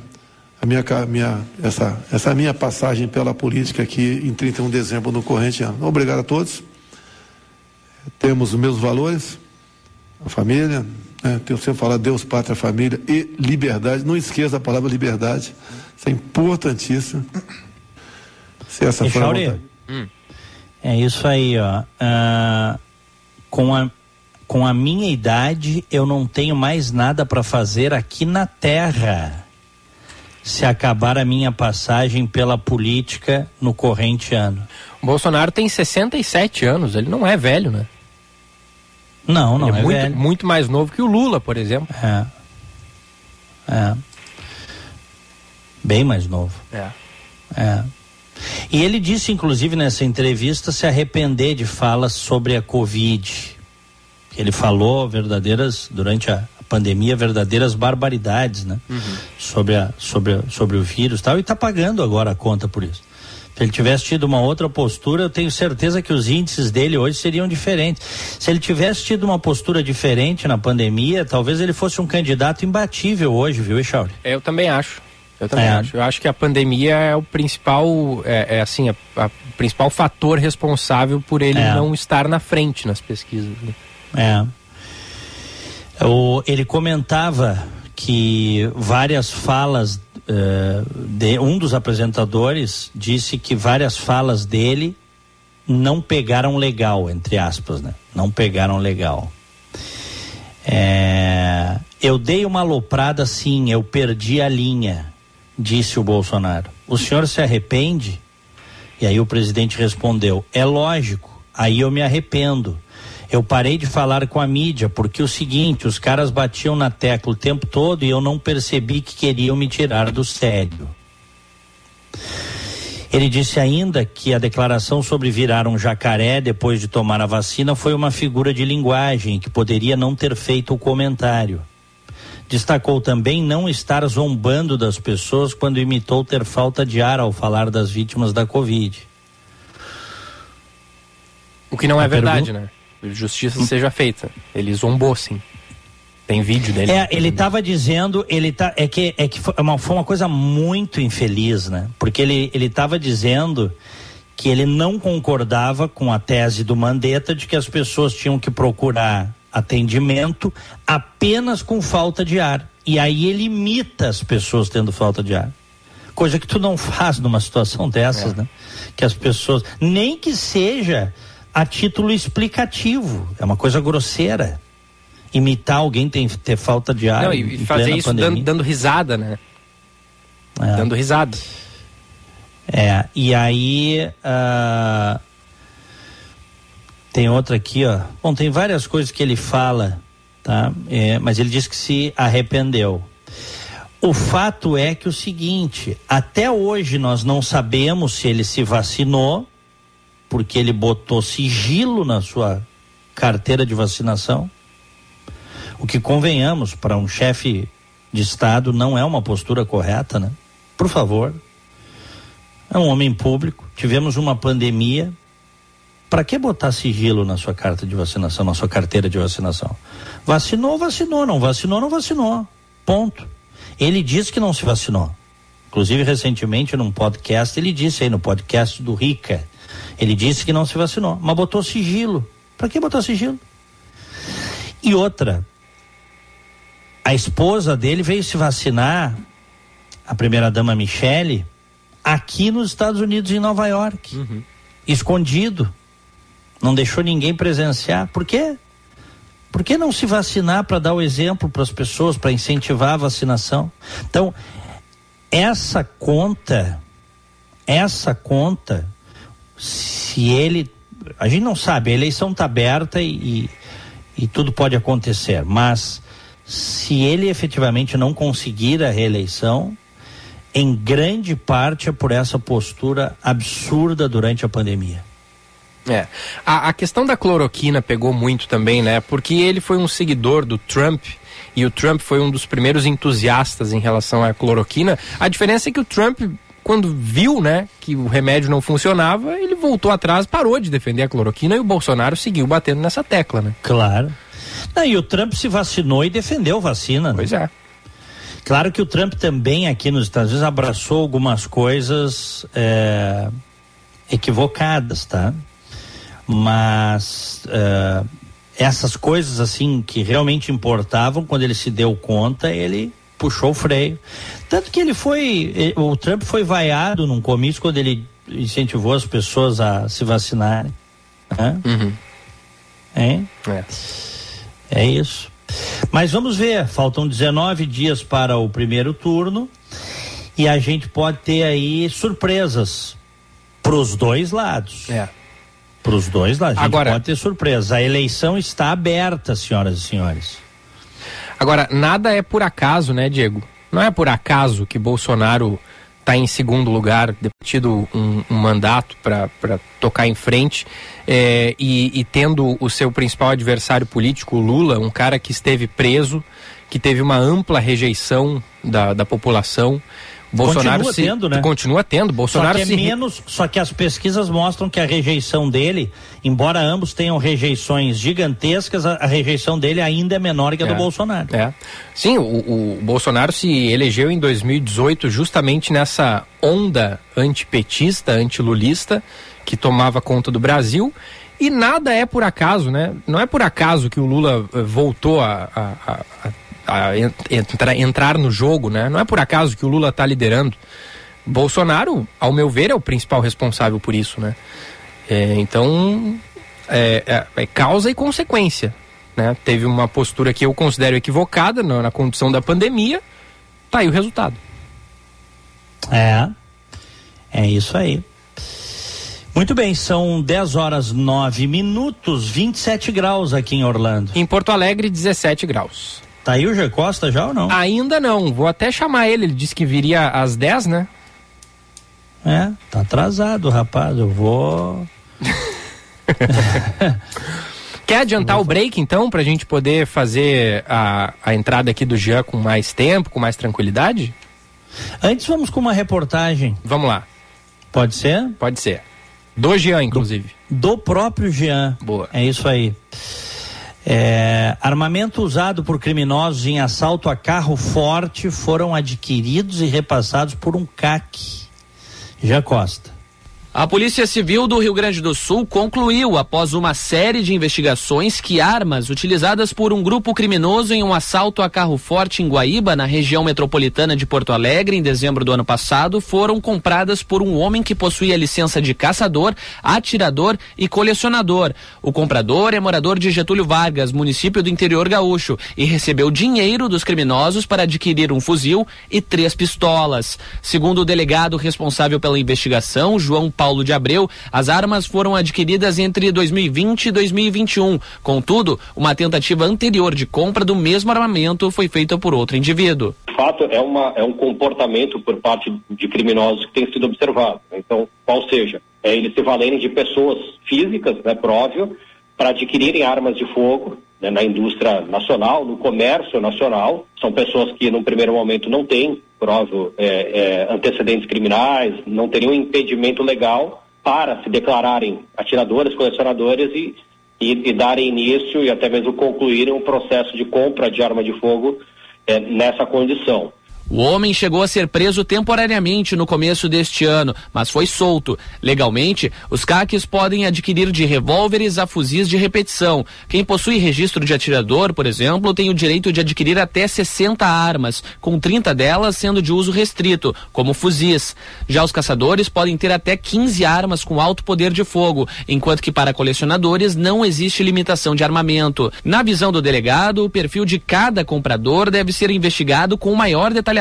a minha, minha, essa, essa minha passagem pela política aqui em 31 de dezembro no corrente ano. Obrigado a todos. Temos os mesmos valores, a família, né? Tenho sempre falado Deus, pátria, família e liberdade. Não esqueça a palavra liberdade. Isso é importantíssimo. Se essa for a Echauri, vontade. É isso aí, ó. Ah, com, a, com a minha idade, eu não tenho mais nada para fazer aqui na Terra. Se acabar a minha passagem pela política no corrente ano. O Bolsonaro tem 67 anos, ele não é velho, né? Não, não ele é, é muito, velho. muito mais novo que o Lula, por exemplo. É. É. Bem mais novo. É. É. E ele disse, inclusive, nessa entrevista, se arrepender de falas sobre a Covid. Ele falou verdadeiras, durante a pandemia, verdadeiras barbaridades, né? Sobre, a, sobre, a- sobre o vírus e tal, e está pagando agora a conta por isso. Se ele tivesse tido uma outra postura, eu tenho certeza que os índices dele hoje seriam diferentes. Se ele tivesse tido uma postura diferente na pandemia, talvez ele fosse um candidato imbatível hoje, viu, Echauri? Eu também acho. Eu também É. acho. Eu acho que a pandemia é o principal, é, é assim, o principal fator responsável por ele É. não estar na frente nas pesquisas. né? É. O, ele comentava que várias falas eh, de um dos apresentadores disse que várias falas dele não pegaram legal, entre aspas, né? Não pegaram legal. É, eu dei uma aloprada sim, eu perdi a linha, disse o Bolsonaro. O senhor se arrepende? E aí o presidente respondeu: é lógico, aí eu me arrependo. Eu parei de falar com a mídia porque o seguinte, os caras batiam na tecla o tempo todo e eu não percebi que queriam me tirar do sério. Ele disse ainda que a declaração sobre virar um jacaré depois de tomar a vacina foi uma figura de linguagem que poderia não ter feito o comentário. Destacou também não estar zombando das pessoas quando imitou ter falta de ar ao falar das vítimas da Covid. O que não A é verdade, pergunta- né? Justiça seja feita. Ele zombou, sim. Tem vídeo dele. É, ele estava dizendo, ele tá, é que, é que foi, uma, foi uma coisa muito infeliz, né? Porque ele ele estava dizendo que ele não concordava com a tese do Mandetta de que as pessoas tinham que procurar atendimento apenas com falta de ar. E aí ele imita as pessoas tendo falta de ar. Coisa que tu não faz numa situação dessas, né? Que as pessoas, nem que seja a título explicativo, é uma coisa grosseira. Imitar alguém tem ter falta de ar. Não, e, fazer isso dando, dando risada, né? É. Dando risada. É, e aí ah, tem outra aqui, ó. Bom, tem várias coisas que ele fala, tá? É, mas ele diz que se arrependeu. O fato é que o seguinte, até hoje nós não sabemos se ele se vacinou, porque ele botou sigilo na sua carteira de vacinação. O que convenhamos para um chefe de Estado não é uma postura correta, né? Por favor. É um homem público. Tivemos uma pandemia. Para que botar sigilo na sua carta de vacinação, na sua carteira de vacinação? Vacinou, vacinou. Não vacinou, não vacinou. Ponto. Ele disse que não se vacinou. Inclusive, recentemente, num podcast, ele disse aí no podcast do Rica, ele disse que não se vacinou, mas botou sigilo. Para que botar sigilo? E outra, a esposa dele veio se vacinar, a primeira-dama Michele, aqui nos Estados Unidos, em Nova York. Escondido. Não deixou ninguém presenciar. Por quê? Por que não se vacinar para dar o exemplo para as pessoas, para incentivar a vacinação? Então, essa conta, essa conta, se ele. A gente não sabe, a eleição está aberta e, e tudo pode acontecer, mas se ele efetivamente não conseguir a reeleição, em grande parte é por essa postura absurda durante a pandemia. É. A, a, questão da cloroquina pegou muito também, né? Porque ele foi um seguidor do Trump e o Trump foi um dos primeiros entusiastas em relação à cloroquina. A diferença é que o Trump, quando viu, né, que o remédio não funcionava, ele voltou atrás, parou de defender a cloroquina e o Bolsonaro seguiu batendo nessa tecla, né? Claro. Não, e o Trump se vacinou e defendeu vacina. Né? Pois é. Claro que o Trump também aqui nos Estados Unidos abraçou algumas coisas é, equivocadas, tá? Mas é, essas coisas assim que realmente importavam, quando ele se deu conta, ele puxou o freio. Tanto que ele foi, o Trump foi vaiado num comício quando ele incentivou as pessoas a se vacinarem. Né? Uhum. Hein? É. É isso. Mas vamos ver, faltam 19 dias para o primeiro turno e a gente pode ter aí surpresas para os dois lados. É. Para os dois lados. A gente Agora, pode ter surpresa. A eleição está aberta, senhoras e senhores. Agora, nada é por acaso, né, Diego? Não é por acaso que Bolsonaro está em segundo lugar, tido um, um mandato para tocar em frente é, e, e, tendo o seu principal adversário político, Lula, um cara que esteve preso, que teve uma ampla rejeição da, da população. Bolsonaro continua se, tendo, né? Continua tendo. Bolsonaro só que é se... menos, só que as pesquisas mostram que a rejeição dele, embora ambos tenham rejeições gigantescas, a, a rejeição dele ainda é menor que a é, do Bolsonaro. É. Sim, o, o, Bolsonaro se elegeu em 2018 justamente nessa onda antipetista, antilulista que tomava conta do Brasil. E nada é por acaso, né? Não é por acaso que o Lula eh, voltou a, a, a a entrar, entrar no jogo, né? Não é por acaso que o Lula está liderando. Bolsonaro, ao meu ver, é o principal responsável por isso, né? É, então, é, é, é, causa e consequência, né? Teve uma postura que eu considero equivocada na, na condição da pandemia, tá aí o resultado. É, é isso aí. Muito bem, são 10 horas 9 minutos, 27 graus aqui em Orlando. Em Porto Alegre, 17 graus. Tá aí o G Costa já ou não? Ainda não. Vou até chamar ele. Ele disse que viria às 10, né? É, tá atrasado, rapaz. Eu vou. Quer adiantar o break, então, pra gente poder fazer a, a entrada aqui do Jean com mais tempo, com mais tranquilidade? Antes vamos com uma reportagem. Vamos lá. Pode ser? Pode ser. Do Jean, inclusive. Do, do próprio Jean. Boa. É isso aí. É, armamento usado por criminosos em assalto a carro forte foram adquiridos e repassados por um CAC. Já Costa. A Polícia Civil do Rio Grande do Sul concluiu, após uma série de investigações, que armas utilizadas por um grupo criminoso em um assalto a carro forte em Guaíba, na região metropolitana de Porto Alegre, em dezembro do ano passado, foram compradas por um homem que possuía licença de caçador, atirador e colecionador. O comprador é morador de Getúlio Vargas, município do interior gaúcho, e recebeu dinheiro dos criminosos para adquirir um fuzil e três pistolas. Segundo o delegado responsável pela investigação, João Paulo de Abreu, as armas foram adquiridas entre 2020 e 2021. Contudo, uma tentativa anterior de compra do mesmo armamento foi feita por outro indivíduo. De fato, é, uma, é um comportamento por parte de criminosos que tem sido observado. Então, qual seja, é eles se valerem de pessoas físicas, né, próprio, para adquirirem armas de fogo né, na indústria nacional, no comércio nacional. São pessoas que, num primeiro momento, não têm prova é, é, antecedentes criminais, não teriam impedimento legal para se declararem atiradores, colecionadores e, e, e darem início e até mesmo concluírem um processo de compra de arma de fogo é, nessa condição. O homem chegou a ser preso temporariamente no começo deste ano, mas foi solto. Legalmente, os CACs podem adquirir de revólveres a fuzis de repetição. Quem possui registro de atirador, por exemplo, tem o direito de adquirir até 60 armas, com 30 delas sendo de uso restrito, como fuzis. Já os caçadores podem ter até 15 armas com alto poder de fogo, enquanto que para colecionadores não existe limitação de armamento. Na visão do delegado, o perfil de cada comprador deve ser investigado com maior detalhamento,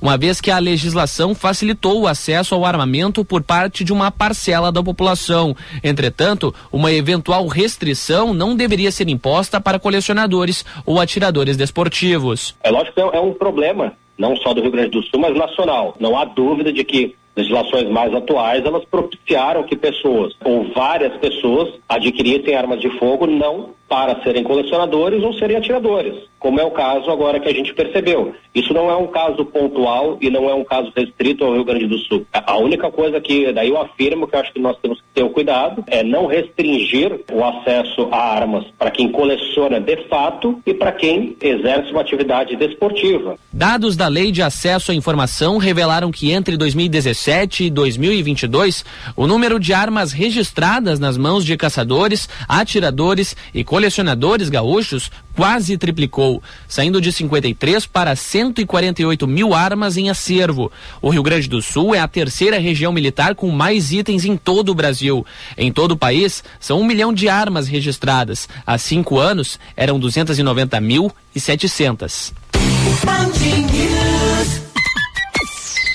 uma vez que a legislação facilitou o acesso ao armamento por parte de uma parcela da população. Entretanto, uma eventual restrição não deveria ser imposta para colecionadores ou atiradores desportivos. É lógico que é um problema, não só do Rio Grande do Sul, mas nacional. Não há dúvida de que legislações mais atuais, elas propiciaram que pessoas, ou várias pessoas, adquirissem armas de fogo não para serem colecionadores ou serem atiradores, como é o caso agora que a gente percebeu. Isso não é um caso pontual e não é um caso restrito ao Rio Grande do Sul. A única coisa que daí eu afirmo que eu acho que nós temos que ter o cuidado é não restringir o acesso a armas para quem coleciona de fato e para quem exerce uma atividade desportiva. Dados da Lei de Acesso à Informação revelaram que entre 2017 e 2022, o número de armas registradas nas mãos de caçadores, atiradores e colecionadores gaúchos quase triplicou, saindo de 53 para 148 mil armas em acervo. O Rio Grande do Sul é a terceira região militar com mais itens em todo o Brasil. Em todo o país, são um milhão de armas registradas. Há cinco anos, eram 290 mil e 700.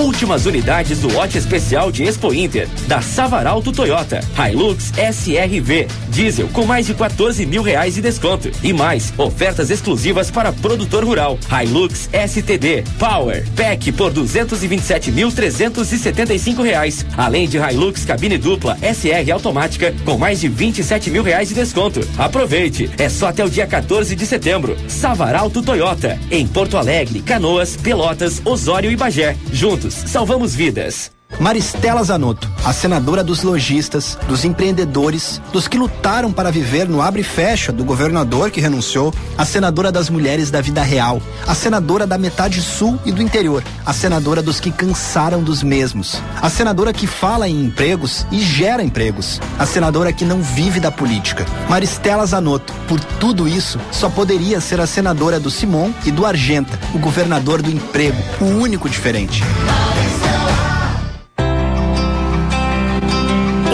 Últimas unidades do lote especial de Expo Inter, da Savaralto Toyota, Hilux SRV, diesel com mais de 14 mil reais de desconto. E mais, ofertas exclusivas para produtor rural. Hilux STD, Power, PEC por 227.375 reais. Além de Hilux cabine dupla SR automática com mais de 27 mil reais de desconto. Aproveite, é só até o dia 14 de setembro. Savaralto Toyota, em Porto Alegre, Canoas, Pelotas, Osório e Bagé. Juntos salvamos vidas. Maristela Zanotto, a senadora dos lojistas, dos empreendedores, dos que lutaram para viver no abre e fecha do governador que renunciou, a senadora das mulheres da vida real, a senadora da metade sul e do interior, a senadora dos que cansaram dos mesmos, a senadora que fala em empregos e gera empregos, a senadora que não vive da política. Maristela Zanotto, por tudo isso, só poderia ser a senadora do Simon e do Argenta, o governador do emprego, o único diferente.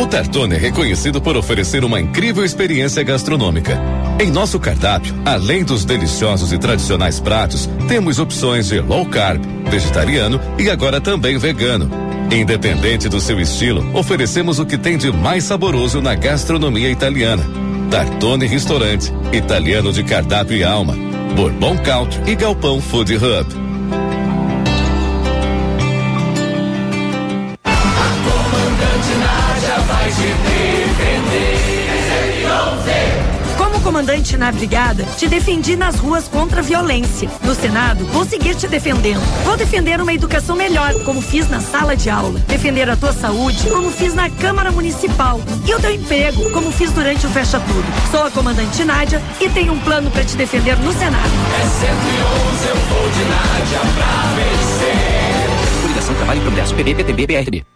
O Tartone é reconhecido por oferecer uma incrível experiência gastronômica. Em nosso cardápio, além dos deliciosos e tradicionais pratos, temos opções de low carb, vegetariano e agora também vegano. Independente do seu estilo, oferecemos o que tem de mais saboroso na gastronomia italiana. Tartone Restaurante, italiano de cardápio e alma. Bourbon Country e Galpão Food Hub. Comandante na brigada, te defendi nas ruas contra a violência. No Senado, vou seguir te defendendo. Vou defender uma educação melhor, como fiz na sala de aula. Defender a tua saúde, como fiz na Câmara Municipal. E o teu emprego, como fiz durante o Fecha Tudo. Sou a comandante Nádia e tenho um plano para te defender no Senado. É 111, eu vou de Nádia pra vencer. Coligação Trabalho e Progresso, PB, PTB, BRTB.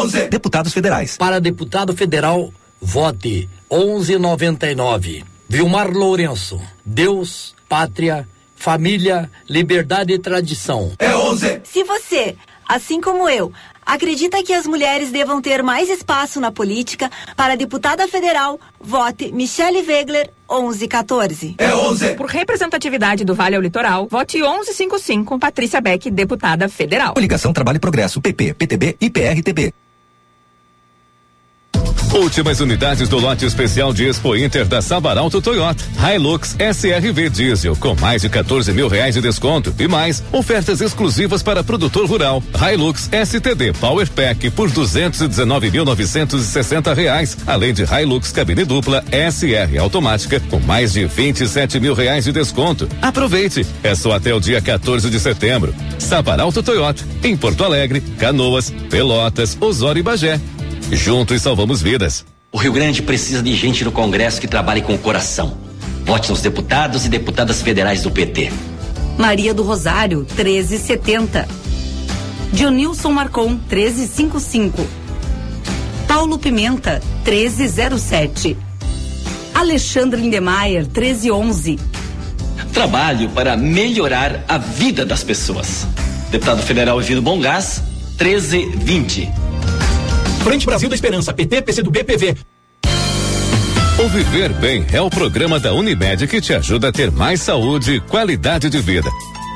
É 11. Deputados federais. Para deputado federal, vote 1199. Vilmar Lourenço. Deus, pátria, família, liberdade e tradição. É 11. Se você, assim como eu, acredita que as mulheres devam ter mais espaço na política, para deputada federal, vote Michele Wegler 1114. É 11. Por representatividade do Vale ao Litoral, vote 1155, Patrícia Beck, deputada federal. Coligação Trabalho e Progresso, PP, PTB e PRTB. Últimas unidades do lote especial de Expo Inter da Sabaralto Toyota. Hilux SRV Diesel com mais de 14 mil reais de desconto e mais ofertas exclusivas para produtor rural. Hilux STD Power Pack por 219.960 reais, além de Hilux cabine dupla SR automática com mais de 27 mil reais de desconto. Aproveite! É só até o dia 14 de setembro. Sabaralto Toyota em Porto Alegre, Canoas, Pelotas, Osório e Bagé. Juntos salvamos vidas. O Rio Grande precisa de gente no Congresso que trabalhe com o coração. Vote nos deputados e deputadas federais do PT. Maria do Rosário, 1370. Dionilson Marcon, 1355. Paulo Pimenta, 1307. Alexandre Lindemeyer, 1311. Trabalho para melhorar a vida das pessoas. Deputado Federal Evino Bongás, 1320. Frente Brasil da Esperança, PT, PCdoB, PV. O Viver Bem é o programa da Unimed que te ajuda a ter mais saúde e qualidade de vida.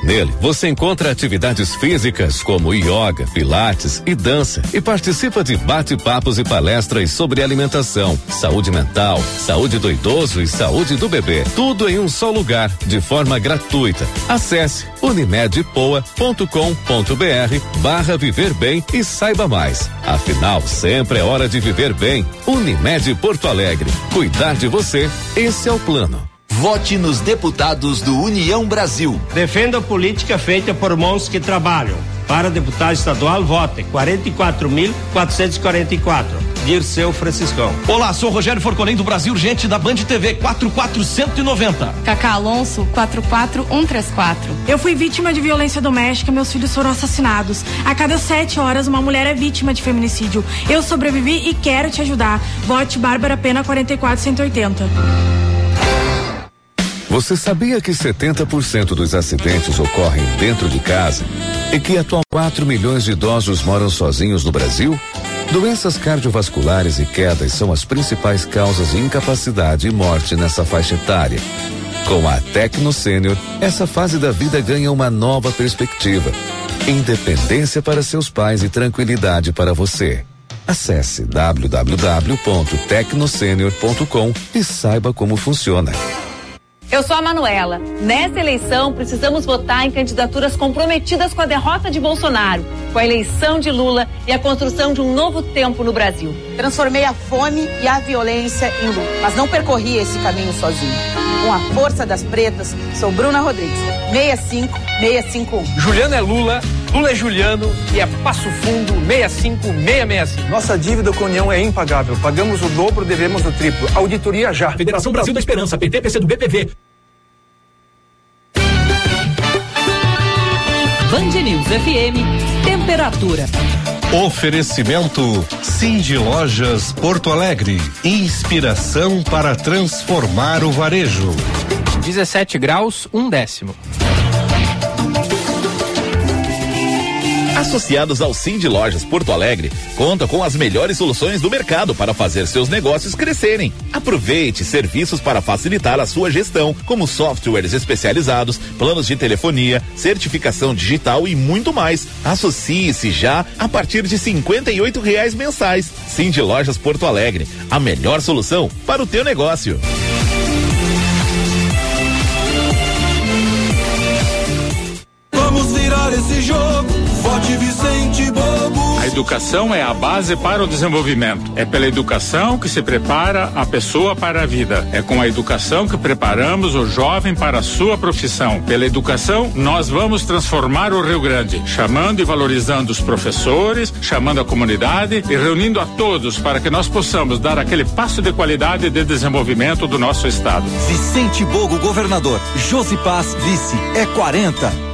Nele, você encontra atividades físicas como yoga, pilates e dança e participa de bate-papos e palestras sobre alimentação, saúde mental, saúde do idoso e saúde do bebê. Tudo em um só lugar, de forma gratuita. Acesse unimedpoa.com.br barra viver bem e saiba mais. Afinal, sempre é hora de viver bem. Unimed Porto Alegre. Cuidar de você, esse é o plano. Vote nos deputados do União Brasil. Defenda a política feita por mãos que trabalham. Para deputado estadual, vote 44.444. Dirceu Franciscão. Olá, sou Rogério Forconem do Brasil Urgente da Band TV 4490. Cacá Alonso 44134. Eu fui vítima de violência doméstica, meus filhos foram assassinados. A cada sete horas, uma mulher é vítima de feminicídio. Eu sobrevivi e quero te ajudar. Vote Bárbara Pena 44180. Você sabia que 70% dos acidentes ocorrem dentro de casa e que atualmente 4 milhões de idosos moram sozinhos no Brasil? Doenças cardiovasculares e quedas são as principais causas de incapacidade e morte nessa faixa etária. Com a Tecno Sênior, essa fase da vida ganha uma nova perspectiva. Independência para seus pais e tranquilidade para você. Acesse www.tecnosenior.com e saiba como funciona. Eu sou a Manuela. Nessa eleição, precisamos votar em candidaturas comprometidas com a derrota de Bolsonaro, com a eleição de Lula e a construção de um novo tempo no Brasil. Transformei a fome e a violência em luta, mas não percorri esse caminho sozinho. Com a força das pretas, sou Bruna Rodrigues. 65651. Juliano é Lula, Lula é Juliano e é Passo Fundo 65665. Nossa dívida com a União é impagável. Pagamos o dobro, devemos o triplo. Auditoria já. Federação Brasil da Esperança, PT, PC do BPV. Band News FM, temperatura. Oferecimento Cindy Lojas Porto Alegre. Inspiração para transformar o varejo. 17 graus, um décimo. Associados ao Cindy Lojas Porto Alegre, conta com as melhores soluções do mercado para fazer seus negócios crescerem. Aproveite serviços para facilitar a sua gestão, como softwares especializados, planos de telefonia, certificação digital e muito mais. Associe-se já a partir de cinquenta e oito reais mensais. Cindy Lojas Porto Alegre, a melhor solução para o teu negócio. Vamos virar esse jogo. Vote Vicente Bobo. A educação é a base para o desenvolvimento. É pela educação que se prepara a pessoa para a vida. É com a educação que preparamos o jovem para a sua profissão. Pela educação, nós vamos transformar o Rio Grande, chamando e valorizando os professores, chamando a comunidade e reunindo a todos para que nós possamos dar aquele passo de qualidade de desenvolvimento do nosso estado. Vicente Bogo, governador. Josi Paz, vice. É 40.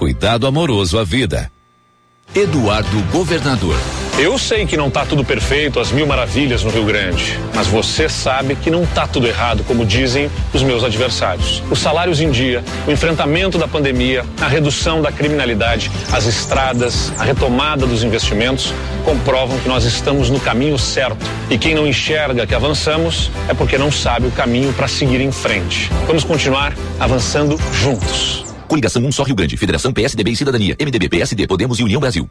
Cuidado amoroso à vida. Eduardo Governador. Eu sei que não está tudo perfeito, as mil maravilhas no Rio Grande, mas você sabe que não está tudo errado, como dizem os meus adversários. Os salários em dia, o enfrentamento da pandemia, a redução da criminalidade, as estradas, a retomada dos investimentos comprovam que nós estamos no caminho certo. E quem não enxerga que avançamos é porque não sabe o caminho para seguir em frente. Vamos continuar avançando juntos. Coligação Um Só Rio Grande, Federação PSDB e Cidadania, MDB, PSD, Podemos e União Brasil.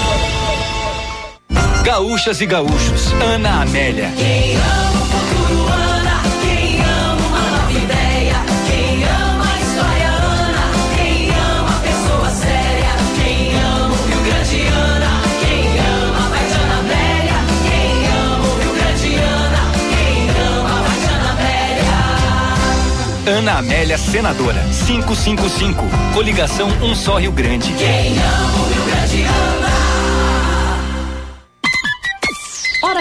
Gaúchas e gaúchos, Ana Amélia. Quem ama o futuro, Ana. Quem ama uma nova ideia. Quem ama a história, Ana. Quem ama a pessoa séria. Quem ama o Rio Grande, Ana. Quem ama vai de Ana Amélia. Quem ama o Rio Grande, Ana. Quem ama vai de Ana Amélia. Ana Amélia, senadora, 555. Coligação Um Só Rio Grande. Quem ama o Rio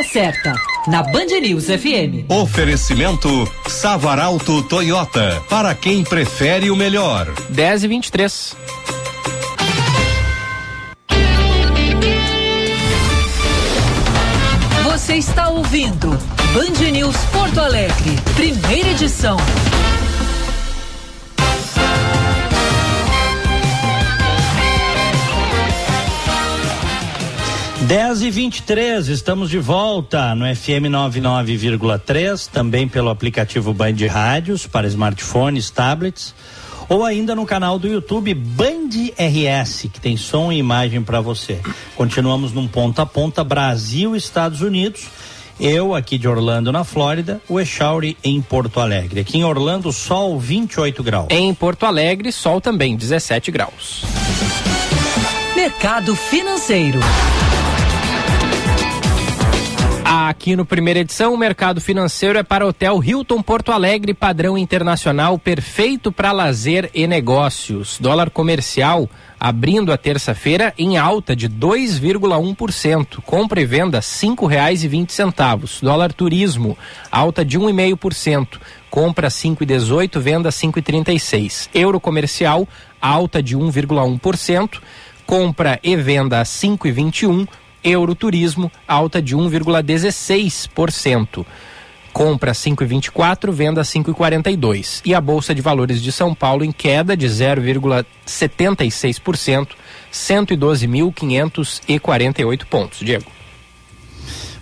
Hora certa, na Band News FM. Oferecimento Savaralto Toyota, para quem prefere o melhor. 10 e 23. Você está ouvindo Band News Porto Alegre, primeira edição. Dez e 23 estamos de volta no FM 99,3, também pelo aplicativo Band Rádios para smartphones, tablets, ou ainda no canal do YouTube Band RS, que tem som e imagem para você. Continuamos num ponta a ponta Brasil Estados Unidos. Eu aqui de Orlando, na Flórida, o Echauri em Porto Alegre. Aqui em Orlando, sol 28 graus. Em Porto Alegre, sol também, 17 graus. Mercado Financeiro. Aqui no primeira edição, o mercado financeiro é para Hotel Hilton Porto Alegre, padrão internacional, perfeito para lazer e negócios. Dólar comercial abrindo a terça-feira em alta de 2,1%, compra e venda R$ 5,20. Dólar turismo, alta de 1,5%, compra 5,18, venda 5,36. Euro comercial, alta de 1,1%, compra e venda 5,21, Euroturismo, alta de 1,16%. Compra 5,24, venda 5,42. E a Bolsa de Valores de São Paulo em queda de 0,76%, 112.548 pontos. Diego.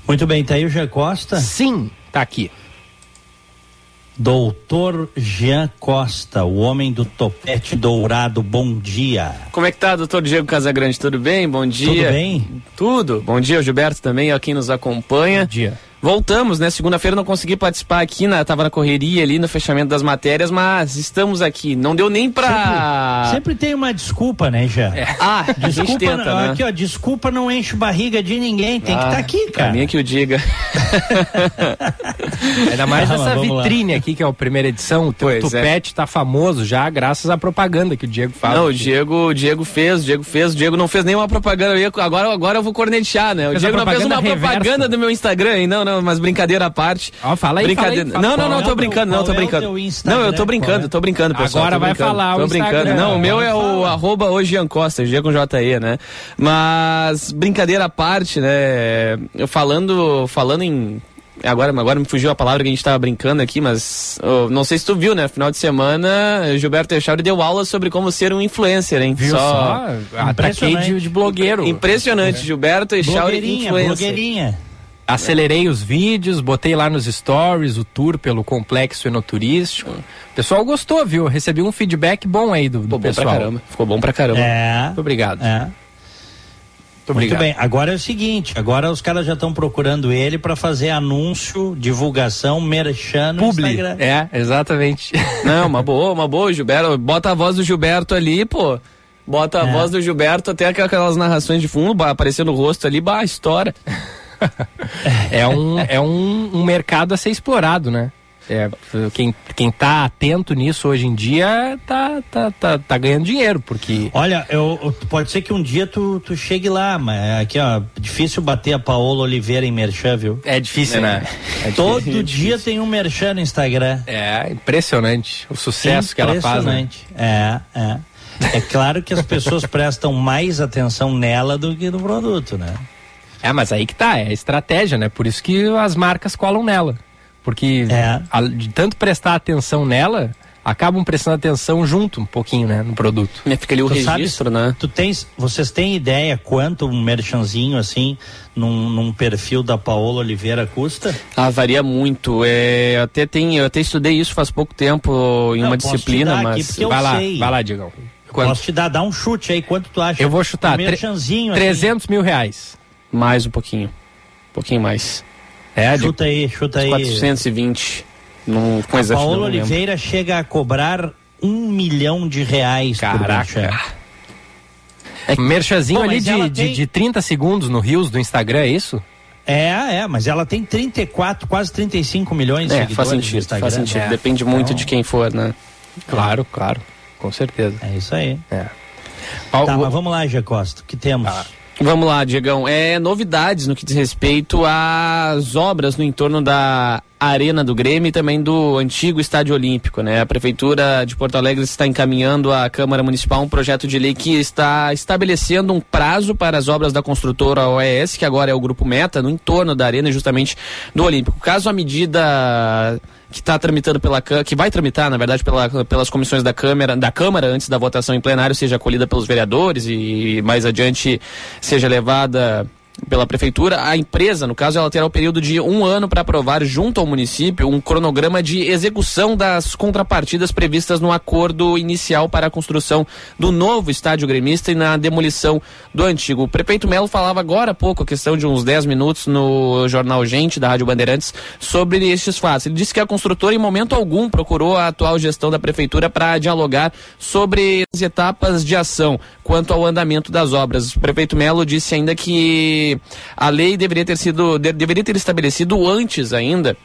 Muito bem, tá aí o Jean Costa? Sim, tá aqui. Doutor Jean Costa, o homem do topete dourado, bom dia. Como é que tá, doutor Diego Casagrande? Tudo bem? Bom dia. Tudo bem? Tudo. Bom dia, Gilberto também, a quem nos acompanha. Bom dia. Voltamos, né? Segunda-feira não consegui participar aqui, na, tava na correria ali no fechamento das matérias, mas estamos aqui. Não deu nem pra. Sempre, sempre tem uma desculpa, né, Jean? É. Ah, desculpa, a gente tenta, não, né? aqui, ó, desculpa não enche barriga de ninguém, tem que estar tá aqui, cara. Mim é que o diga. Ainda mais Ah, essa mas vamos lá. vitrine aqui, que é a primeira edição. O teu Pois é. tupete tá famoso já, graças à propaganda que o Diego faz. Não, o. Diego, o Diego fez, o Diego fez, o Diego não fez nenhuma propaganda. Eu ia- agora, agora eu vou cornetear, né? O Fez Diego não fez uma propaganda reversa. propaganda do meu Instagram, hein? Não, não, mas brincadeira à parte. Ó, fala aí, brincadeira. fala aí, fala não, não, não, é tô o brincando, não, tô é brincando. Instagram? Não, eu tô brincando, Qual é? tô brincando, pessoal. Agora tô vai brincando, falar o Tô brincando. Instagram. Não, o meu é o arroba hoje Ian Costa, G com JE, né? Mas brincadeira à parte, né? Eu falando, falando em Agora, agora me fugiu a palavra que a gente tava brincando aqui, mas oh, não sei se tu viu, né? Final de semana, Gilberto Echauri deu aula sobre como ser um influencer, hein? Viu só? Ataquei de, de blogueiro. Impressionante, Gilberto Echauri Blogueirinha, influencer. blogueirinha. Acelerei os vídeos, botei lá nos stories o tour pelo complexo enoturístico. O pessoal gostou, viu? Recebi um feedback bom aí do, do Ficou bom pra pessoal. caramba. Ficou bom pra caramba. É. Muito obrigado. É. Muito Muito obrigado. bem, agora é o seguinte, agora os caras já estão procurando ele para fazer anúncio, divulgação, merchan no Publi. Instagram. É, exatamente. Não, uma boa, uma boa, Gilberto. Bota a voz do Gilberto ali, pô. Bota a É. voz do Gilberto, até aquelas narrações de fundo, bah, aparecendo o rosto ali, bah, história. É um, é um, um mercado a ser explorado, né? É, quem, quem tá atento nisso hoje em dia tá, tá, tá, tá ganhando dinheiro, porque. Olha, eu, pode ser que um dia tu, tu chegue lá, mas aqui, ó, difícil bater a Paola Oliveira em merchan, viu? É difícil, né? É Todo difícil. dia tem um merchan no Instagram. É impressionante o sucesso que ela faz, né? Impressionante. É, é. É claro que as pessoas prestam mais atenção nela do que no produto, né? É, mas aí que tá, é a estratégia, né? Por isso que as marcas colam nela. Porque É. a- de tanto prestar atenção nela, acabam prestando atenção junto um pouquinho, né? No produto. Fica ali o Tu registro, né? Tu tens, vocês têm ideia quanto um merchanzinho assim num, num perfil da Paola Oliveira custa? Ah, varia muito. É, eu até tem, eu até estudei isso faz pouco tempo em Não, uma disciplina, dar aqui mas vai lá, sei. vai lá, Diegão. Posso te dar, dá um chute aí, quanto tu acha? Eu vou chutar. Um merchanzinho assim. 300 mil reais. Mais um pouquinho. Um pouquinho mais. É, de- Chuta aí, chuta aí. 420. Não, com A exatidão, Paola não lembro. Oliveira chega a cobrar um milhão de reais por Caraca. Um merchazinho Pô, ali de, de, tem- de 30 segundos no Rios do Instagram, é isso? É, é, mas ela tem 34, quase 35 milhões de É, seguidores faz no sentido, Instagram. faz sentido. É. Depende muito Então, de quem for, né? Claro, claro. Com certeza. É isso aí. É. Tá, mas vamos lá, Gê Costa, o que temos? Vamos lá, Diegão. É novidades no que diz respeito às obras no entorno da Arena do Grêmio e também do antigo Estádio Olímpico, né? A Prefeitura de Porto Alegre está encaminhando à Câmara Municipal um projeto de lei que está estabelecendo um prazo para as obras da construtora OES, que agora é o Grupo Meta, no entorno da Arena, justamente do Olímpico. Caso a medida que está tramitando pela que vai tramitar, na verdade, pela- pelas comissões da Câmara, da Câmara antes da votação em plenário, seja acolhida pelos vereadores e mais adiante seja levada pela prefeitura, a empresa, no caso, ela terá o período de um ano para aprovar junto ao município um cronograma de execução das contrapartidas previstas no acordo inicial para a construção do novo estádio gremista e na demolição do antigo. O prefeito Melo falava agora há pouco, a questão de uns 10 minutos no jornal Gente, da Rádio Bandeirantes, sobre estes fatos. Ele disse que a construtora, em momento algum, procurou a atual gestão da prefeitura para dialogar sobre as etapas de ação quanto ao andamento das obras. O prefeito Melo disse ainda que a lei deveria ter sido, de- deveria ter estabelecido antes ainda,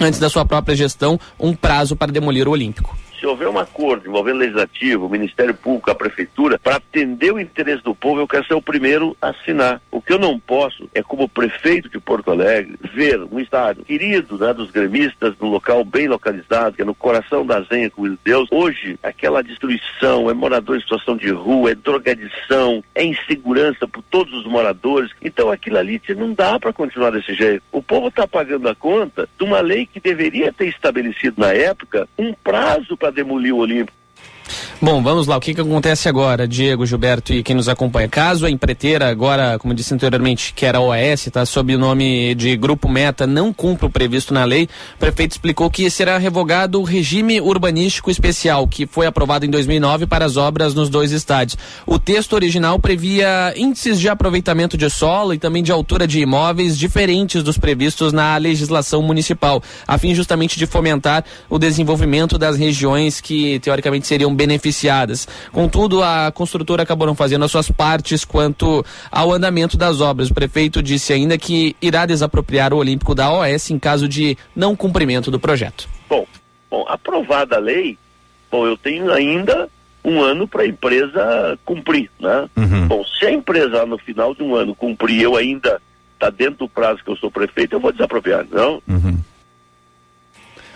antes da sua própria gestão, um prazo para demolir o Olímpico. Se houver um acordo envolvendo Legislativo, Ministério Público, a Prefeitura, para atender o interesse do povo, eu quero ser o primeiro a assinar. O que eu não posso é, como prefeito de Porto Alegre, ver um estádio querido né, dos gremistas, num local bem localizado, que é no coração da Zenha, como de Deus. Hoje, aquela destruição, é morador em situação de rua, é drogadição, é insegurança por todos os moradores. Então aquilo ali não dá para continuar desse jeito. O povo está pagando a conta de uma lei que deveria ter estabelecido na época um prazo para demolir o Olímpico. Bom, vamos lá. O que, que acontece agora, Diego, Gilberto e quem nos acompanha? Caso a empreiteira, agora, como disse anteriormente, que era a OAS, tá sob o nome de Grupo Meta, não cumpra o previsto na lei, o prefeito explicou que será revogado o regime urbanístico especial, que foi aprovado em 2009 para as obras nos dois estádios. O texto original previa índices de aproveitamento de solo e também de altura de imóveis diferentes dos previstos na legislação municipal, a fim justamente de fomentar o desenvolvimento das regiões que teoricamente seriam beneficiadas. Contudo, a construtora acabou não fazendo as suas partes quanto ao andamento das obras. O prefeito disse ainda que irá desapropriar o Olímpico da OS em caso de não cumprimento do projeto. Bom, bom, aprovada a lei, bom, eu tenho ainda um ano para a empresa cumprir, né? Bom, se a empresa no final de um ano cumprir, eu ainda está dentro do prazo que eu sou prefeito, eu vou desapropriar, não?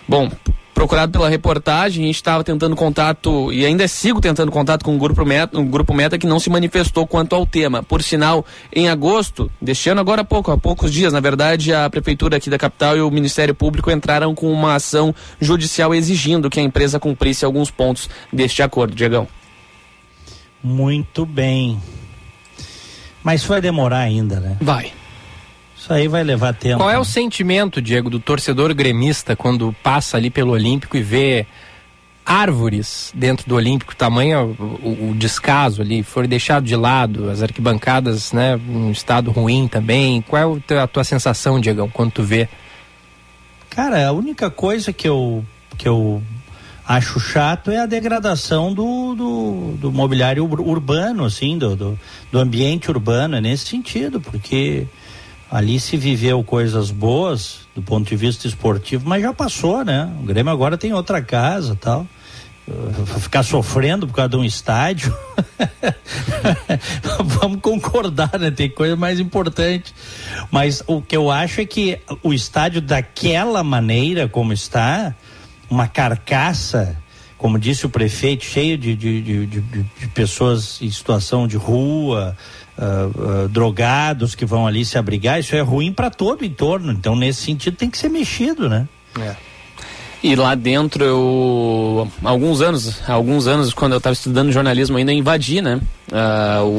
Bom, procurado pela reportagem, a gente estava tentando contato e ainda sigo tentando contato com o grupo Meta, um grupo Meta que não se manifestou quanto ao tema. Por sinal, em agosto deste ano, agora há pouco, há poucos dias, na verdade, a prefeitura aqui da capital e o Ministério Público entraram com uma ação judicial exigindo que a empresa cumprisse alguns pontos deste acordo, Diegão. Muito bem. Mas vai demorar ainda, né? Vai. Isso aí vai levar tempo. Qual é o sentimento, Diego, do torcedor gremista quando passa ali pelo Olímpico e vê árvores dentro do Olímpico, tamanho o, o descaso ali, foi deixado de lado, as arquibancadas, né, um estado ruim também. Qual é a tua sensação, Diegão, quando tu vê? Cara, a única coisa que eu, que eu acho chato é a degradação do, do, do mobiliário ur- urbano, assim, do, do, do ambiente urbano, é nesse sentido, porque ali se viveu coisas boas do ponto de vista esportivo, mas já passou, né? O Grêmio agora tem outra casa tal. Ficar sofrendo por causa de um estádio. Vamos concordar, né? Tem coisa mais importante. Mas o que eu acho é que o estádio daquela maneira como está, uma carcaça, como disse o prefeito, cheio de, de- de- de pessoas em situação de rua, ah, ah, drogados que vão ali se abrigar, isso é ruim para todo o entorno. Então, nesse sentido, tem que ser mexido, né? E lá dentro eu alguns anos, alguns anos quando eu estava estudando jornalismo ainda eu invadi, né?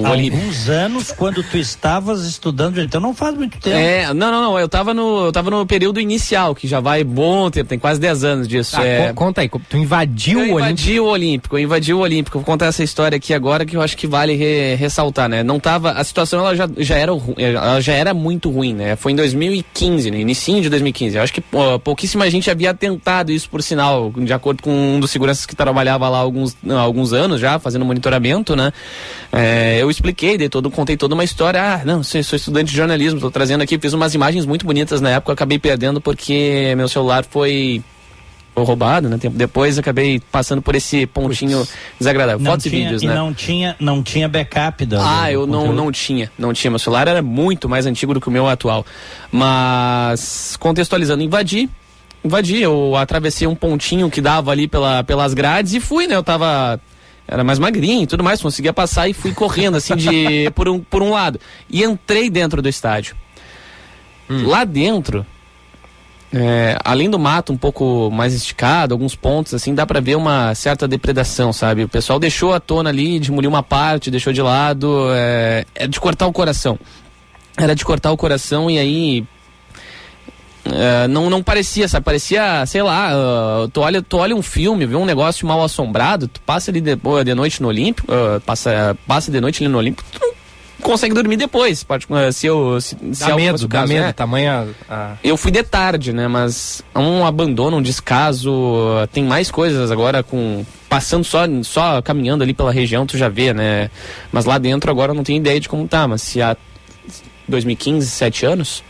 Olímpico. alguns anos, quando tu estavas estudando, então não faz muito tempo. É, não, não, não, eu tava no, eu tava no período inicial, que já vai bom tempo, tem quase 10 anos disso. Ah, é... co- conta aí, tu invadiu eu o Olímpico? invadi o Olímpico, eu invadi o Olímpico. Vou contar essa história aqui agora que eu acho que vale re- ressaltar, né? Não tava, a situação ela já, já era ela já era muito ruim, né? Foi em 2015, no início de 2015. Eu acho que pô, pouquíssima gente havia tentado isso por sinal, de acordo com um dos seguranças que trabalhava lá há alguns, há alguns anos já, fazendo monitoramento, né? É, eu expliquei, dei todo, contei toda uma história. Ah, não, sou, sou estudante de jornalismo, tô trazendo aqui, fiz umas imagens muito bonitas na época, acabei perdendo porque meu celular foi roubado, né? Tempo depois acabei passando por esse pontinho desagradável. Não Fotos e tinha- vídeos, e né? não tinha, não tinha backup da. Ah, eu não, não tinha, não tinha. Meu celular era muito mais antigo do que o meu atual. Mas, contextualizando, invadi. Invadi, eu atravessei um pontinho que dava ali pela, pelas grades e fui, né? Eu tava. Era mais magrinho e tudo mais, conseguia passar e fui correndo, assim, de, por, um, por um lado. E entrei dentro do estádio. Lá dentro, é, além do mato um pouco mais esticado, alguns pontos, assim, dá pra ver uma certa depredação, sabe? O pessoal deixou à tona ali, demoliu uma parte, deixou de lado, é, é de cortar o coração. Era de cortar o coração e aí é, não, não parecia, sabe? Parecia, sei lá, ah, tu, olha, tu olha um filme, vê um negócio mal assombrado, tu passa ali de, de noite no Olímpico, ah, passa, passa de noite ali no Olímpico, tu não consegue dormir depois. Ah, se eu, se, se Dá algo medo, fosse o dá caso, medo, né? tamanha... a- Eu fui de tarde, né? Mas um abandono, um descaso, uh, tem mais coisas agora com passando só só caminhando ali pela região, tu já vê, né? Mas lá dentro agora eu não tenho ideia de como tá, mas se há 2015, sete anos,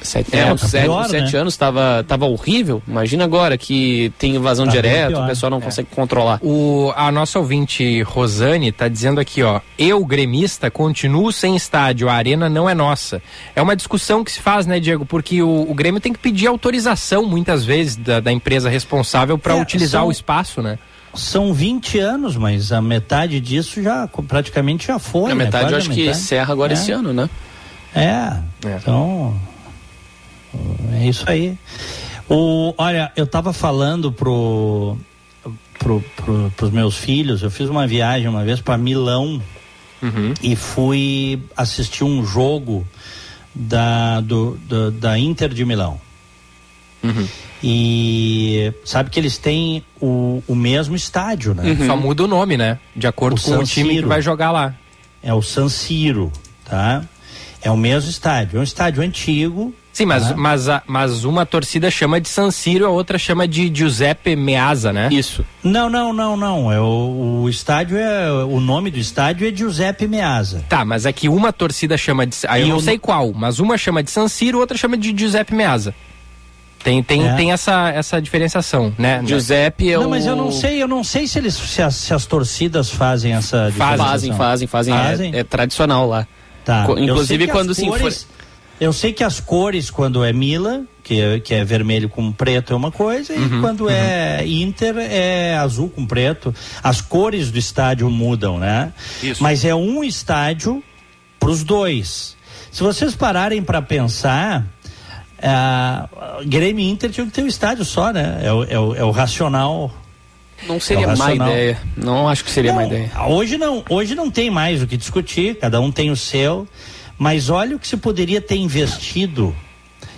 sete, É, é, tá sete, pior, sete né? anos tava tava horrível. Imagina agora que tem invasão Tá direta, o pessoal não É. consegue controlar. O, a nossa ouvinte Rosane tá dizendo aqui, ó. Eu, gremista, continuo sem estádio. A arena não é nossa. É uma discussão que se faz, né, Diego? Porque o, o Grêmio tem que pedir autorização, muitas vezes, da, da empresa responsável para É, utilizar são- o espaço, né? São 20 anos, mas a metade disso já praticamente já foi. a né? metade Quase eu acho que metade. encerra agora É. esse ano, né? É, então é isso aí. O, olha, eu tava falando pro, pro, pro, pros meus filhos, eu fiz uma viagem uma vez para Milão e fui assistir um jogo da, do, do- da Inter de Milão. E sabe que eles têm o, o mesmo estádio, né? Só muda o nome, né? De acordo O com San o time que Siro. vai jogar lá. É o San Siro, tá? É o mesmo estádio. É um estádio antigo. Sim, mas, mas, a- mas uma torcida chama de San Siro, a outra chama de Giuseppe Meazza, né? Isso. Não, não, não, não. É o, o estádio é o nome do estádio é Giuseppe Meazza. Tá, mas é que uma torcida chama de. Aí eu E não o- sei qual, mas uma chama de San Siro, outra chama de Giuseppe Meazza. Tem, tem, É. tem essa, essa diferenciação, né? Giuseppe é não, o... mas eu não sei, eu não sei se eles se as, se as torcidas fazem essa Fazem, diferenciação. fazem, fazem. Fazem? É, é tradicional lá. Tá. Co- Eu Inclusive quando as se cores, Eu sei que as cores, quando é Milan, que é, que é vermelho com preto, é uma coisa, Uhum, e quando é Inter, é azul com preto. As cores do estádio mudam, né? Isso. Mas é um estádio para os dois. Se vocês pararem para pensar, ah, Grêmio e Inter tinham que ter um estádio só, né? É o, é o, é o racional. Não seria É má ideia. Não acho que seria má ideia. Hoje não, hoje não tem mais o que discutir, cada um tem o seu, mas olha o que se poderia ter investido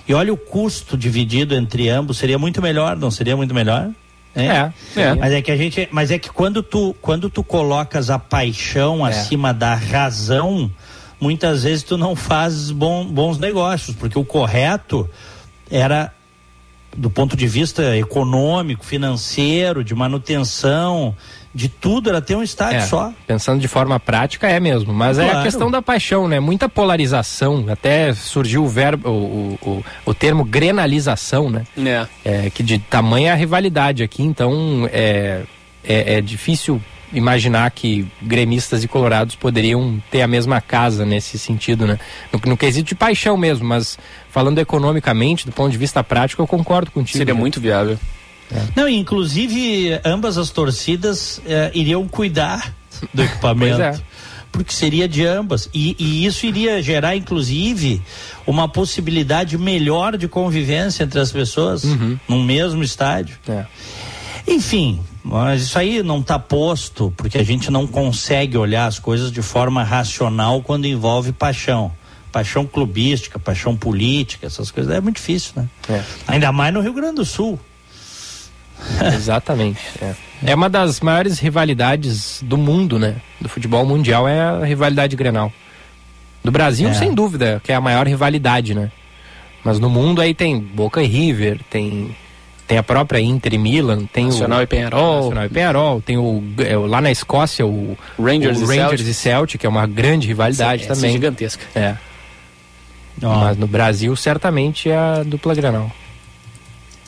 e olha o custo dividido entre ambos, seria muito melhor, não seria muito melhor? É, é. Mas é que a gente, mas é que quando tu, quando tu colocas a paixão É. acima da razão, muitas vezes tu não fazes bom- bons negócios, porque o correto era do ponto de vista econômico, financeiro, de manutenção, de tudo, era ter um estádio É, só. Pensando de forma prática, é mesmo. Mas é a Claro. questão da paixão, né? Muita polarização. Até surgiu o verbo, o, o, o, o termo grenalização, né? É. É, que de tamanha a rivalidade aqui, então é, é, é difícil imaginar que gremistas e colorados poderiam ter a mesma casa nesse sentido, né? No, no quesito de paixão mesmo, mas falando economicamente, do ponto de vista prático, eu concordo contigo. Seria né? muito viável. Não, e inclusive ambas as torcidas eh, iriam cuidar do equipamento. É. Porque seria de ambas. E, e isso iria gerar, inclusive, uma possibilidade melhor de convivência entre as pessoas no mesmo estádio. É. Enfim, mas isso aí não está posto, porque a gente não consegue olhar as coisas de forma racional quando envolve paixão. Paixão clubística, paixão política, essas coisas. É muito difícil, né? É. Ainda mais no Rio Grande do Sul. Exatamente. É. É uma das maiores rivalidades do mundo, né? Do futebol mundial é a rivalidade Grenal. Do Brasil, É. sem dúvida, que é a maior rivalidade, né? Mas no mundo aí tem Boca e River, tem tem a própria Inter e Milan, tem Nacional o e Penharol. Nacional e Penharol, tem o é, o- lá na Escócia o Rangers o e Rangers Celtic. e Celtic, que é uma grande rivalidade Essa é também. gigantesca. É. Mas no Brasil, certamente é a dupla Grenal.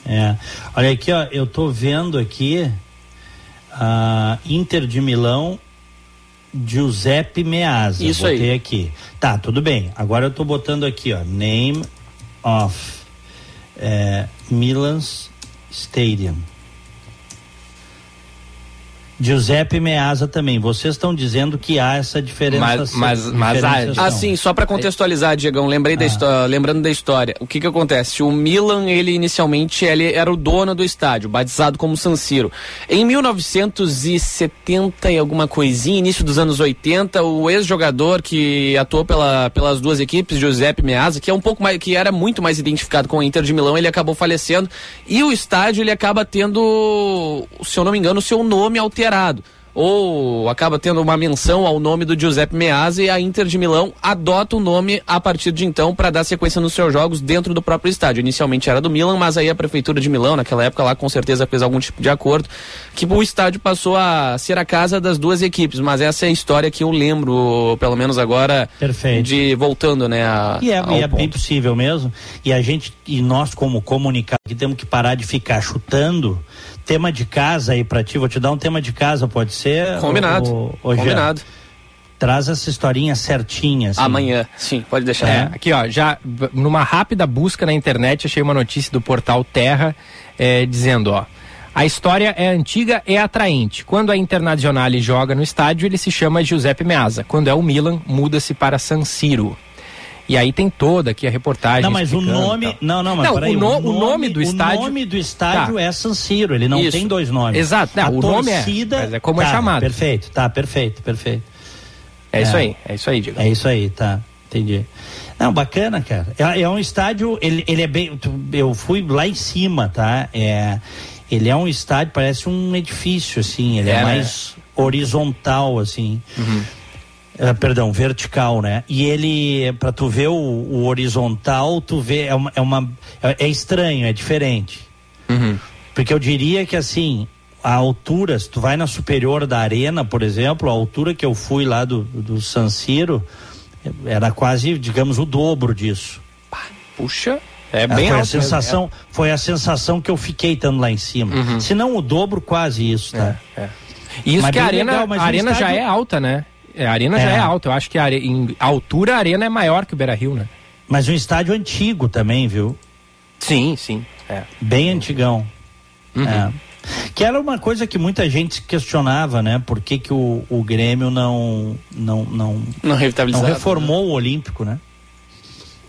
É. Olha aqui, ó, eu tô vendo aqui a Inter de Milão Giuseppe Meazza. Isso Botei aí. aqui. Tá, tudo bem. Agora eu tô botando aqui, ó, name of é, Milan's Stadium. Giuseppe Meazza também. Vocês estão dizendo que há essa diferença. Mas- mas- mas. Assim, só pra contextualizar, Diegão, lembrei Ah. da história, lembrando da história. O que que acontece? O Milan, ele inicialmente ele era o dono do estádio, batizado como San Siro. Em 1970 e alguma coisinha, início dos anos 80, o ex-jogador que atuou pela, pelas duas equipes, Giuseppe Meazza, que é um pouco mais que era muito mais identificado com o Inter de Milão, ele acabou falecendo e o estádio ele acaba tendo, se eu não me engano, o seu nome alterado ou acaba tendo uma menção ao nome do Giuseppe Meazza e a Inter de Milão adota o nome a partir de então para dar sequência nos seus jogos dentro do próprio estádio. Inicialmente era do Milan, mas aí a prefeitura de Milão, naquela época lá, com certeza fez algum tipo de acordo, que o estádio passou a ser a casa das duas equipes. Mas essa é a história que eu lembro, pelo menos agora, Perfeito. de voltando, né? A, E é, e é bem possível mesmo. E a gente, e nós como comunicar, que temos que parar de ficar chutando. Tema de casa aí pra ti, vou te dar um tema de casa, pode ser? Combinado. Ô, ô, Jean? Combinado. Traz essa historinha certinha. assim. Amanhã, sim, pode deixar. É, aqui ó, já numa rápida busca na internet achei uma notícia do portal Terra eh, dizendo ó, a história é antiga e atraente. Quando a Internazionale joga no estádio, ele se chama Giuseppe Meazza. Quando é o Milan, muda-se para San Siro. E aí tem toda aqui a reportagem. Não, mas o nome. Não, não, mas Não, peraí, o, no- o nome do estádio. O nome do estádio Tá. é San Siro, ele não Isso. tem dois nomes. Exato, não, a o nome é, torcida, é como é tá, chamado. Perfeito, tá, perfeito, perfeito. É isso aí, é isso aí, Diego. É isso aí, tá. Entendi. Não, bacana, cara. É, é um estádio, ele, ele é bem. Eu fui lá em cima, tá? É, ele é um estádio, parece um edifício, assim. Ele é, É, né? mais horizontal, assim. Uhum. É, perdão, vertical, né? E ele, pra tu ver o, o horizontal, tu vê, é uma, é uma. É, é estranho, é diferente. Uhum. Porque eu diria que assim, a altura, se tu vai na superior da arena, por exemplo, a altura que eu fui lá do, do San Siro era quase, digamos, o dobro disso. Puxa, é Ah, bem foi a alto mesmo, sensação, foi a sensação que eu fiquei estando lá em cima. Uhum. Se não o dobro, quase isso, tá? É, E isso Mas que a arena, legal, a arena já estádio- é alta, né? É, a arena já É. é alta. Eu acho que a are- em altura a arena é maior que o Beira Rio, né? Mas um estádio antigo também, viu? Sim, sim. É. Bem antigão. Uhum. É. Que era uma coisa que muita gente questionava, né? Por que, que o, o Grêmio não, não, não, Não não reformou o Olímpico, né?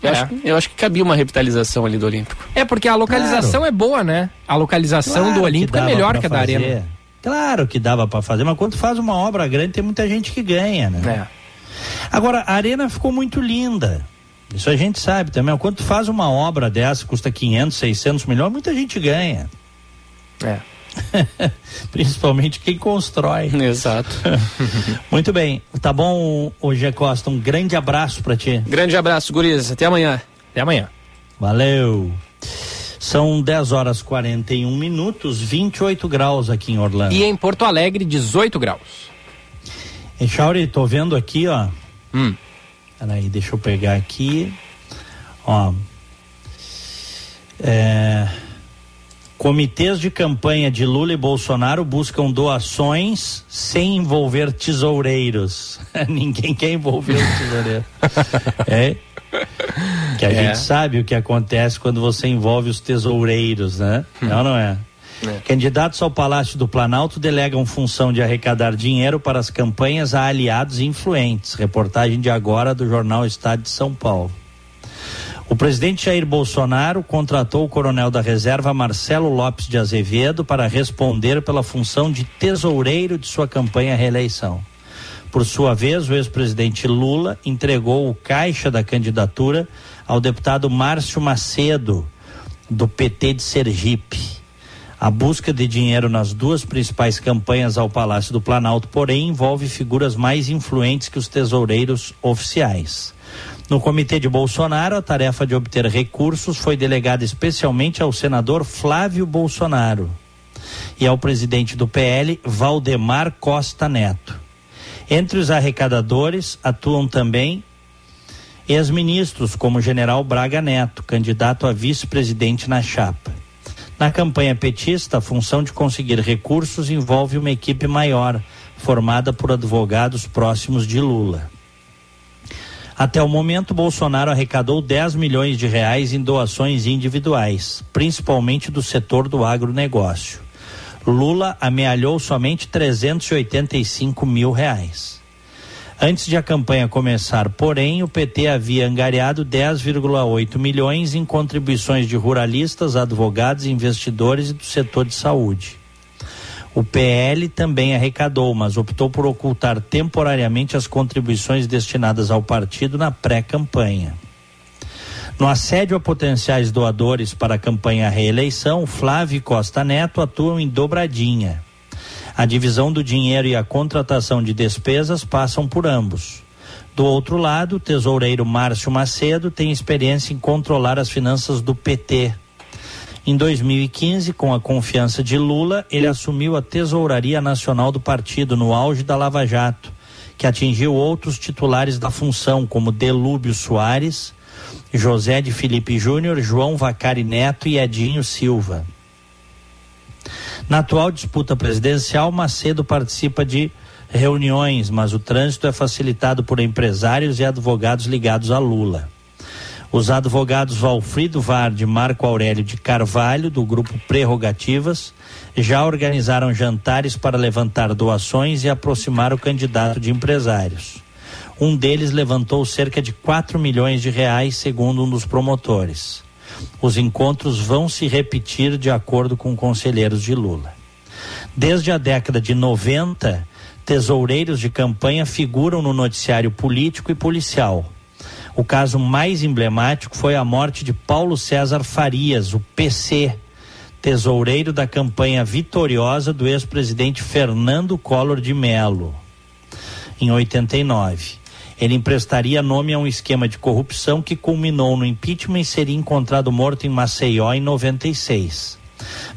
Eu, acho, que- eu acho que cabia uma revitalização ali do Olímpico. É porque a localização é boa, né? A localização Claro do Olímpico é melhor que a da fazer. Arena. Claro que dava pra fazer, mas quando faz uma obra grande tem muita gente que ganha, né? Agora, a arena ficou muito linda. Isso a gente sabe também. Quando tu faz uma obra dessa, custa 500, 600 milhões, muita gente ganha. É. Principalmente quem constrói. Exato. muito bem. Tá bom, hoje Costa. Um grande abraço pra ti. Grande abraço, gurizes. Até amanhã. Até amanhã. Valeu. São 10 horas 41 minutos, 28 graus aqui em Orlando. E em Porto Alegre, 18 graus. E Chauri, tô vendo aqui, ó. Hum. Peraí, deixa eu pegar aqui. Ó. É, Comitês de campanha de Lula e Bolsonaro buscam doações sem envolver tesoureiros. Ninguém quer envolver o tesoureiro. é. Que a É. gente sabe o que acontece quando você envolve os tesoureiros, né? Não, não é? Candidatos ao Palácio do Planalto delegam função de arrecadar dinheiro para as campanhas a aliados influentes. Reportagem de agora do jornal Estado de São Paulo. O presidente Jair Bolsonaro contratou o coronel da reserva Marcelo Lopes de Azevedo para responder pela função de tesoureiro de sua campanha à reeleição. Por sua vez, o ex-presidente Lula entregou o caixa da candidatura ao deputado Márcio Macedo, do PT de Sergipe. A busca de dinheiro nas duas principais campanhas ao Palácio do Planalto, porém, envolve figuras mais influentes que os tesoureiros oficiais. No comitê de Bolsonaro, a tarefa de obter recursos foi delegada especialmente ao senador Flávio Bolsonaro e ao presidente do PL, Valdemar Costa Neto. Entre os arrecadadores atuam também ex-ministros, como o general Braga Neto, candidato a vice-presidente na chapa. Na campanha petista, a função de conseguir recursos envolve uma equipe maior, formada por advogados próximos de Lula. Até o momento, Bolsonaro arrecadou 10 milhões de reais em doações individuais, principalmente do setor do agronegócio. Lula amealhou somente 385 mil reais. Antes de a campanha começar, porém, o PT havia angariado 10,8 milhões em contribuições de ruralistas, advogados, investidores e do setor de saúde. O PL também arrecadou, mas optou por ocultar temporariamente as contribuições destinadas ao partido na pré-campanha. No assédio a potenciais doadores para a campanha reeleição, Flávio Costa Neto atuam em dobradinha. A divisão do dinheiro e a contratação de despesas passam por ambos. Do outro lado, o tesoureiro Márcio Macedo tem experiência em controlar as finanças do PT. Em 2015, com a confiança de Lula, ele assumiu a tesouraria nacional do partido no auge da Lava Jato, que atingiu outros titulares da função, como Delúbio Soares, José de Felipe Júnior, João Vacari Neto e Edinho Silva. Na atual disputa presidencial, Macedo participa de reuniões, mas o trânsito é facilitado por empresários e advogados ligados a Lula. Os advogados Valfrido Vard e Marco Aurélio de Carvalho, do grupo Prerrogativas, já organizaram jantares para levantar doações e aproximar o candidato de empresários. Um deles levantou cerca de 4 milhões de reais, segundo um dos promotores. Os encontros vão se repetir de acordo com conselheiros de Lula. Desde a década de 90, tesoureiros de campanha figuram no noticiário político e policial. O caso mais emblemático foi a morte de Paulo César Farias, o PC, tesoureiro da campanha vitoriosa do ex-presidente Fernando Collor de Mello, em 89. Ele emprestaria nome a um esquema de corrupção que culminou no impeachment e seria encontrado morto em Maceió em 96.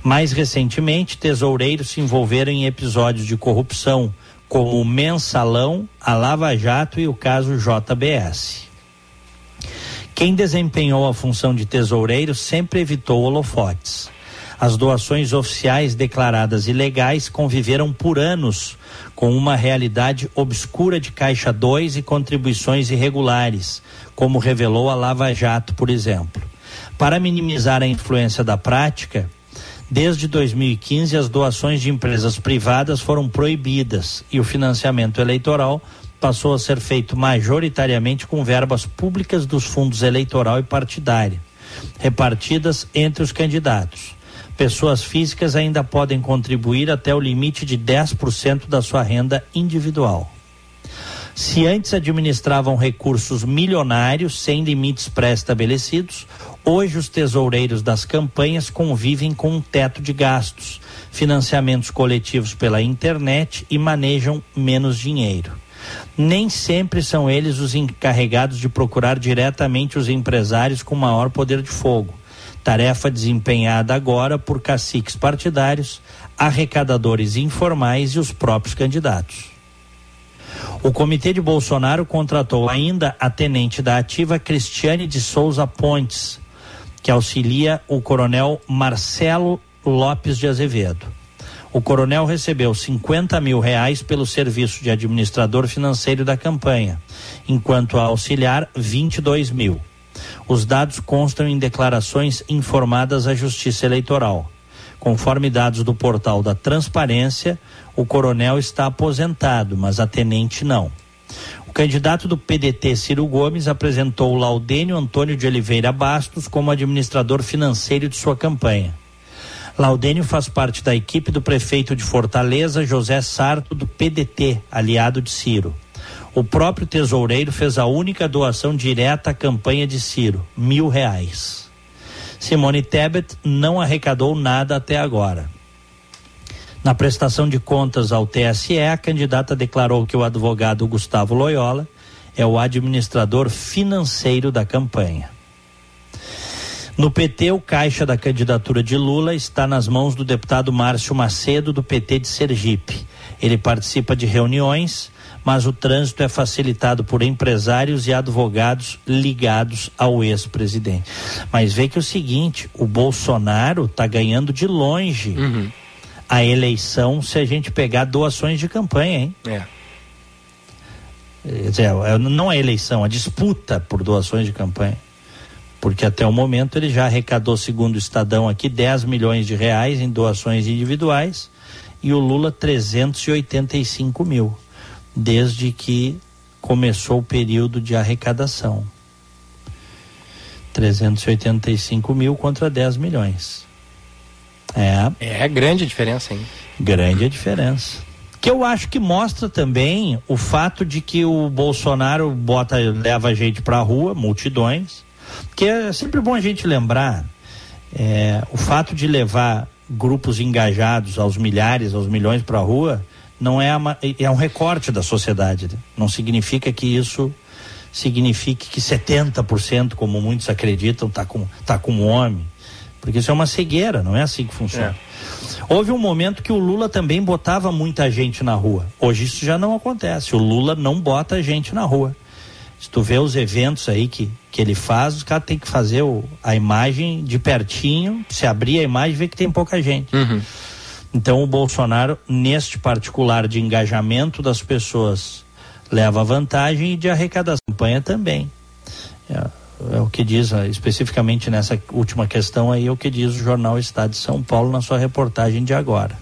Mais recentemente, tesoureiros se envolveram em episódios de corrupção, como o Mensalão, a Lava Jato e o caso JBS. Quem desempenhou a função de tesoureiro sempre evitou holofotes. As doações oficiais declaradas ilegais conviveram por anos com uma realidade obscura de Caixa 2 e contribuições irregulares, como revelou a Lava Jato, por exemplo. Para minimizar a influência da prática, desde 2015 as doações de empresas privadas foram proibidas e o financiamento eleitoral passou a ser feito majoritariamente com verbas públicas dos fundos eleitoral e partidário, repartidas entre os candidatos. Pessoas físicas ainda podem contribuir até o limite de 10% da sua renda individual. Se antes administravam recursos milionários sem limites pré-estabelecidos, hoje os tesoureiros das campanhas convivem com um teto de gastos, financiamentos coletivos pela internet e manejam menos dinheiro. Nem sempre são eles os encarregados de procurar diretamente os empresários com maior poder de fogo. Tarefa desempenhada agora por caciques partidários, arrecadadores informais e os próprios candidatos. O comitê de Bolsonaro contratou ainda a tenente da ativa Cristiane de Souza Pontes, que auxilia o coronel Marcelo Lopes de Azevedo. O coronel recebeu 50 mil reais pelo serviço de administrador financeiro da campanha, enquanto a auxiliar 22 mil. Os dados constam em declarações informadas à Justiça Eleitoral. Conforme dados do portal da Transparência, o coronel está aposentado, mas a tenente não. O candidato do PDT, Ciro Gomes, apresentou Laudênio Antônio de Oliveira Bastos como administrador financeiro de sua campanha. Laudênio faz parte da equipe do prefeito de Fortaleza, José Sarto, do PDT, aliado de Ciro. O próprio tesoureiro fez a única doação direta à campanha de Ciro, mil reais. Simone Tebet não arrecadou nada até agora. Na prestação de contas ao TSE, a candidata declarou que o advogado Gustavo Loyola é o administrador financeiro da campanha. No PT, o caixa da candidatura de Lula está nas mãos do deputado Márcio Macedo, do PT de Sergipe. Ele participa de reuniões, mas o trânsito é facilitado por empresários e advogados ligados ao ex-presidente. Mas vê que é o seguinte: o Bolsonaro está ganhando de longe a eleição se a gente pegar doações de campanha, hein? É. Dizer, é- não a eleição, a disputa por doações de campanha. Porque até o momento ele já arrecadou, segundo o Estadão aqui, 10 milhões de reais em doações individuais e o Lula 385 mil, desde que começou o período de arrecadação. 385 mil contra 10 milhões. É. É grande a diferença, hein? Grande a diferença. Que eu acho que mostra também o fato de que o Bolsonaro bota, leva a gente pra rua, multidões. Que é sempre bom a gente lembrar é, o fato de levar grupos engajados aos milhares, aos milhões pra rua, não é, a ma- é um recorte da sociedade. né? Não significa que isso signifique que 70%, como muitos acreditam, tá com, tá com homem. Porque isso é uma cegueira, não é assim que funciona. Houve um momento que o Lula também botava muita gente na rua. Hoje isso já não acontece. O Lula não bota gente na rua. Se tu vê os eventos aí que, que ele faz, os caras têm que fazer o, a imagem de pertinho, se abrir a imagem vê que tem pouca gente. Então o Bolsonaro, neste particular de engajamento das pessoas, leva vantagem e de arrecadação da campanha também. É, é o que diz, especificamente nessa última questão aí, é o que diz o jornal Estado de São Paulo na sua reportagem de agora.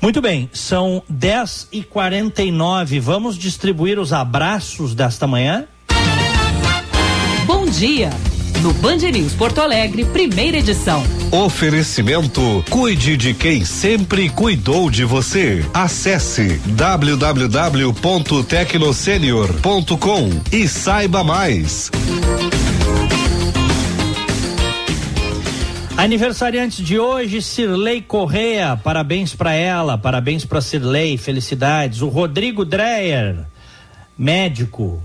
Muito bem, são 10 e 49 Vamos distribuir os abraços desta manhã? Bom dia! No Band News Porto Alegre, primeira edição. Oferecimento Cuide de quem sempre cuidou de você. Acesse www.tecnosenior.com e saiba mais. Aniversariante de hoje, Cirlei Correia. Parabéns para ela, parabéns para Cirlei, felicidades. O Rodrigo Dreyer, médico.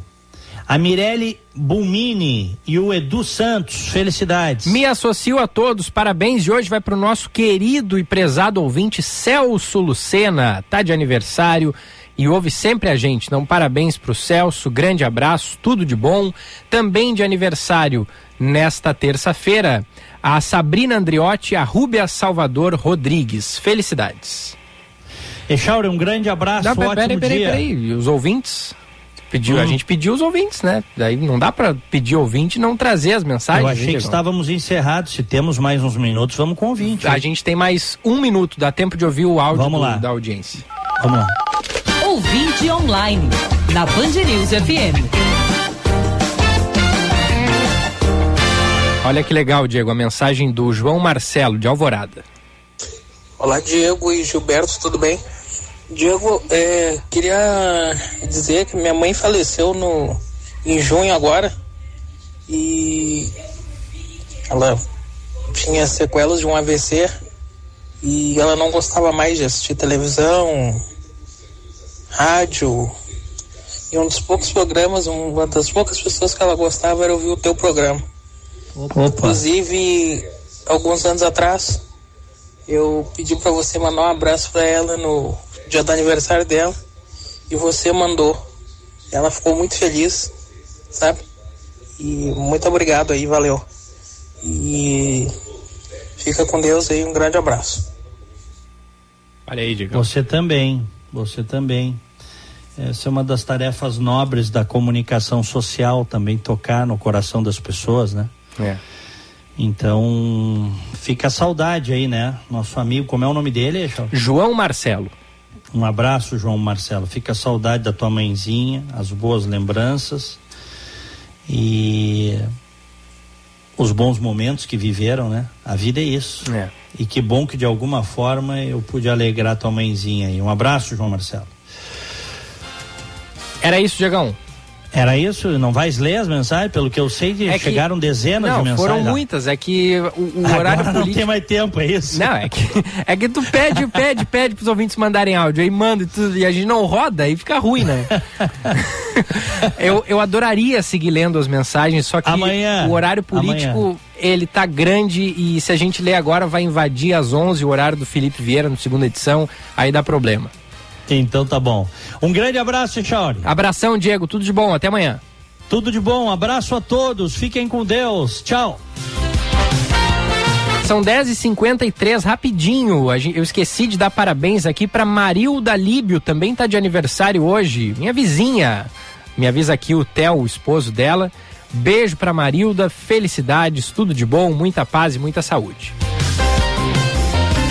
A Mirelle Bumini e o Edu Santos, felicidades. Me associo a todos, parabéns. E hoje vai para o nosso querido e prezado ouvinte Celso Lucena. Tá de aniversário e ouve sempre a gente. Então, parabéns para o Celso, grande abraço, tudo de bom. Também de aniversário nesta terça-feira, a Sabrina Andriotti e a Rúbia Salvador Rodrigues. Felicidades. Echauri, um grande abraço, Não, ótimo peraí, peraí, dia. peraí. E os ouvintes? Pediu, A Hum. gente pediu os ouvintes, né? Daí não dá pra pedir ouvinte e não trazer as mensagens. Eu achei que estávamos encerrados. Se temos mais uns minutos, vamos com o ouvinte. A gente tem mais um minuto, dá tempo de ouvir o áudio Vamos do- lá. da audiência. Vamos lá. Ouvinte online, na Band News FM. Olha que legal, Diego, a mensagem do João Marcelo, de Alvorada. Olá, Diego e Gilberto, tudo bem? Diego, é, queria dizer que minha mãe faleceu no, em junho agora e ela tinha sequelas de um AVC e ela não gostava mais de assistir televisão, rádio. E um dos poucos programas, uma das poucas pessoas que ela gostava era ouvir o teu programa. Opa. Inclusive, alguns anos atrás, eu pedi para você mandar um abraço para ela no dia do aniversário dela e você mandou. Ela ficou muito feliz, sabe? E muito obrigado aí, valeu. E fica com Deus aí, um grande abraço. Olha aí, Diego. Você também, você também. Essa é uma das tarefas nobres da comunicação social, também tocar no coração das pessoas, né? É. Então, fica a saudade aí, né? Nosso amigo, como é o nome dele? João Marcelo. Um abraço, João Marcelo. Fica a saudade da tua mãezinha, as boas lembranças e os bons momentos que viveram, né? A vida é isso. É. E que bom que de alguma forma eu pude alegrar tua mãezinha aí. Um abraço, João Marcelo. Era isso, Diegão? Era isso? Não vais ler as mensagens? Pelo que eu sei, que É que- chegaram dezenas não, de mensagens. foram lá. muitas. É que o, o horário não político. tem mais tempo, é isso? Não, é que, é que tu pede, pede, pede pros ouvintes mandarem áudio, aí manda e tudo, e a gente não roda, aí fica ruim, né? eu, eu adoraria seguir lendo as mensagens, só que Amanhã, o horário político, amanhã. ele tá grande e se a gente ler agora vai invadir às 11 o horário do Felipe Vieira no segunda edição, aí dá problema. Então tá bom. Um grande abraço, Chauri. Abração, Diego, tudo de bom, até amanhã. Tudo de bom, abraço a todos, fiquem com Deus. Tchau. São 10h53, rapidinho. Eu esqueci de dar parabéns aqui para Marilda Líbio, também tá de aniversário hoje. Minha vizinha. Me avisa aqui o Theo, o esposo dela. Beijo para Marilda, felicidades, tudo de bom, muita paz e muita saúde.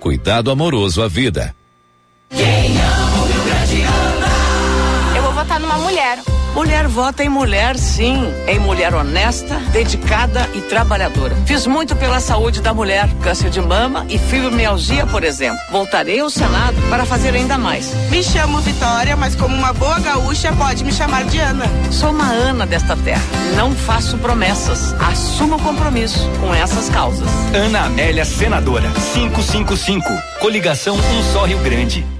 Cuidado amoroso à vida. Eu vou votar numa mulher. Mulher vota em mulher, sim. Em mulher honesta, dedicada e trabalhadora. Fiz muito pela saúde da mulher, câncer de mama e fibromialgia, por exemplo. Voltarei ao Senado para fazer ainda mais. Me chamo Vitória, mas como uma boa gaúcha, pode me chamar de Ana. Sou uma Ana desta terra. Não faço promessas. Assumo compromisso com essas causas. Ana Amélia Senadora 555. Coligação Um Só Rio Grande.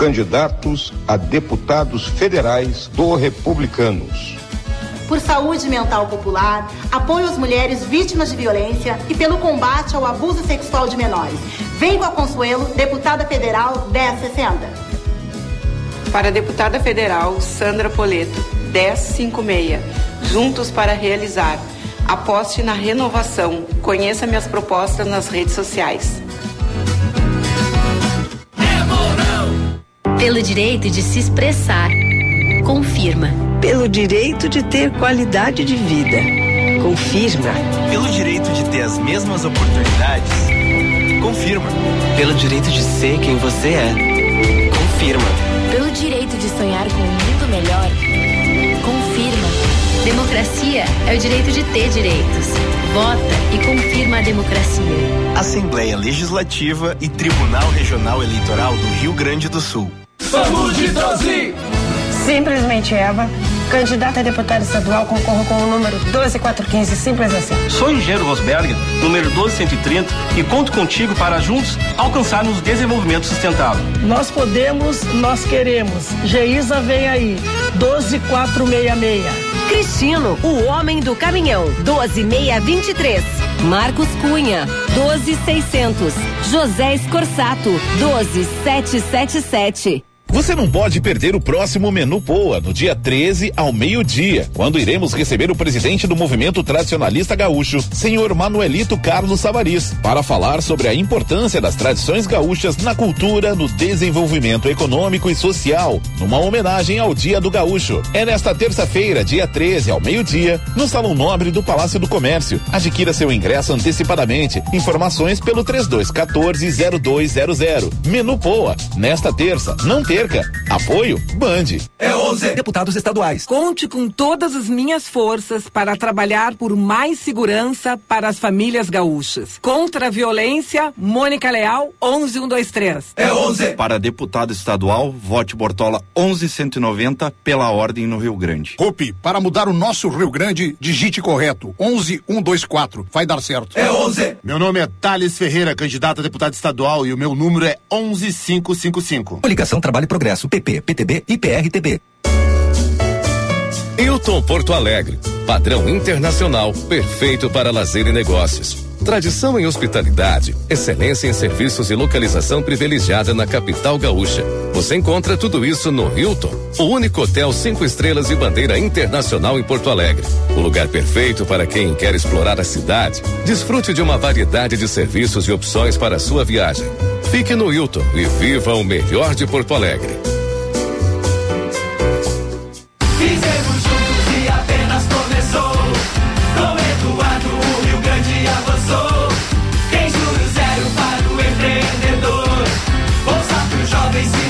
Candidatos a deputados federais do Republicanos. por saúde mental popular, apoio às mulheres vítimas de violência e pelo combate ao abuso sexual de menores. Vem com a Consuelo, deputada federal 1060. Para a deputada federal Sandra Poleto, 1056. Juntos para realizar. Aposte na renovação. Conheça minhas propostas nas redes sociais. Pelo direito de se expressar. Confirma. Pelo direito de ter qualidade de vida. Confirma. Pelo direito de ter as mesmas oportunidades. Confirma. Pelo direito de ser quem você é. Confirma. Pelo direito de sonhar com um mundo melhor, confirma. Democracia é o direito de ter direitos. Vota e confirma a democracia. Assembleia Legislativa e Tribunal Regional Eleitoral do Rio Grande do Sul. Saúde Brasil! Simplesmente Eva, candidata a deputada estadual, concorro com o número 12415, simples assim. Sou engenheiro Rosberg, número 1230, e conto contigo para juntos alcançarmos desenvolvimento sustentável. Nós podemos, nós queremos. Geisa vem aí, 12466. Cristino, o homem do caminhão, 12623. Marcos Cunha, 12600. José Escorsato, 12777. Você não pode perder o próximo Menu Poa, no dia 13 ao meio-dia, quando iremos receber o presidente do movimento tradicionalista gaúcho, senhor Manuelito Carlos Savariz, para falar sobre a importância das tradições gaúchas na cultura, no desenvolvimento econômico e social, numa homenagem ao Dia do Gaúcho. É nesta terça-feira, dia 13 ao meio-dia, no Salão Nobre do Palácio do Comércio. Adquira seu ingresso antecipadamente. Informações pelo 3214-0200. Menu Poa, nesta terça, não perca. Apoio Band. É 11. Deputados estaduais. Conte com todas as minhas forças para trabalhar por mais segurança para as famílias gaúchas. Contra a violência, Mônica Leal, 11123. É 11. Para deputado estadual, vote Bortola 11190 pela ordem no Rio Grande. Cope, para mudar o nosso Rio Grande, digite correto. 11124. Vai dar certo. É 11. Meu nome é Thales Ferreira, candidato a deputado estadual e o meu número é 11555. Coligação Trabalho Progresso, PP, PTB e PRTB. Hilton Porto Alegre, padrão internacional, perfeito para lazer e negócios. Tradição em hospitalidade, excelência em serviços e localização privilegiada na capital gaúcha. Você encontra tudo isso no Hilton, o único hotel cinco estrelas e bandeira internacional em Porto Alegre. O lugar perfeito para quem quer explorar a cidade. Desfrute de uma variedade de serviços e opções para a sua viagem. Fique no Hilton e viva o melhor de Porto Alegre. Fizemos juntos e apenas começou. Com Eduardo, o Rio Grande avançou. Tem zero para o empreendedor. Pro jovem se na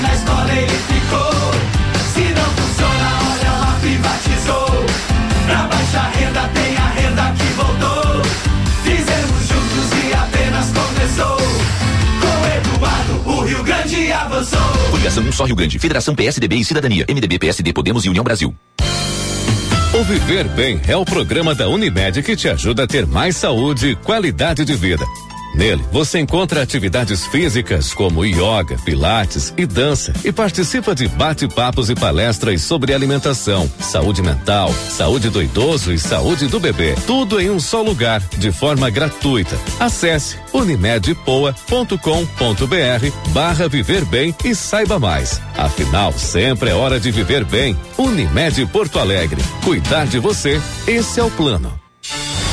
Coligação Um Só Rio Grande, Federação PSDB e Cidadania, MDB, PSD, Podemos e União Brasil. O Viver Bem é o programa da Unimed que te ajuda a ter mais saúde e qualidade de vida. Nele, você encontra atividades físicas como yoga, pilates e dança e participa de bate-papos e palestras sobre alimentação, saúde mental, saúde do idoso e saúde do bebê. Tudo em um só lugar, de forma gratuita. Acesse unimedpoa.com.br barra viver bem e saiba mais. Afinal, sempre é hora de viver bem. Unimed Porto Alegre. Cuidar de você, esse é o plano.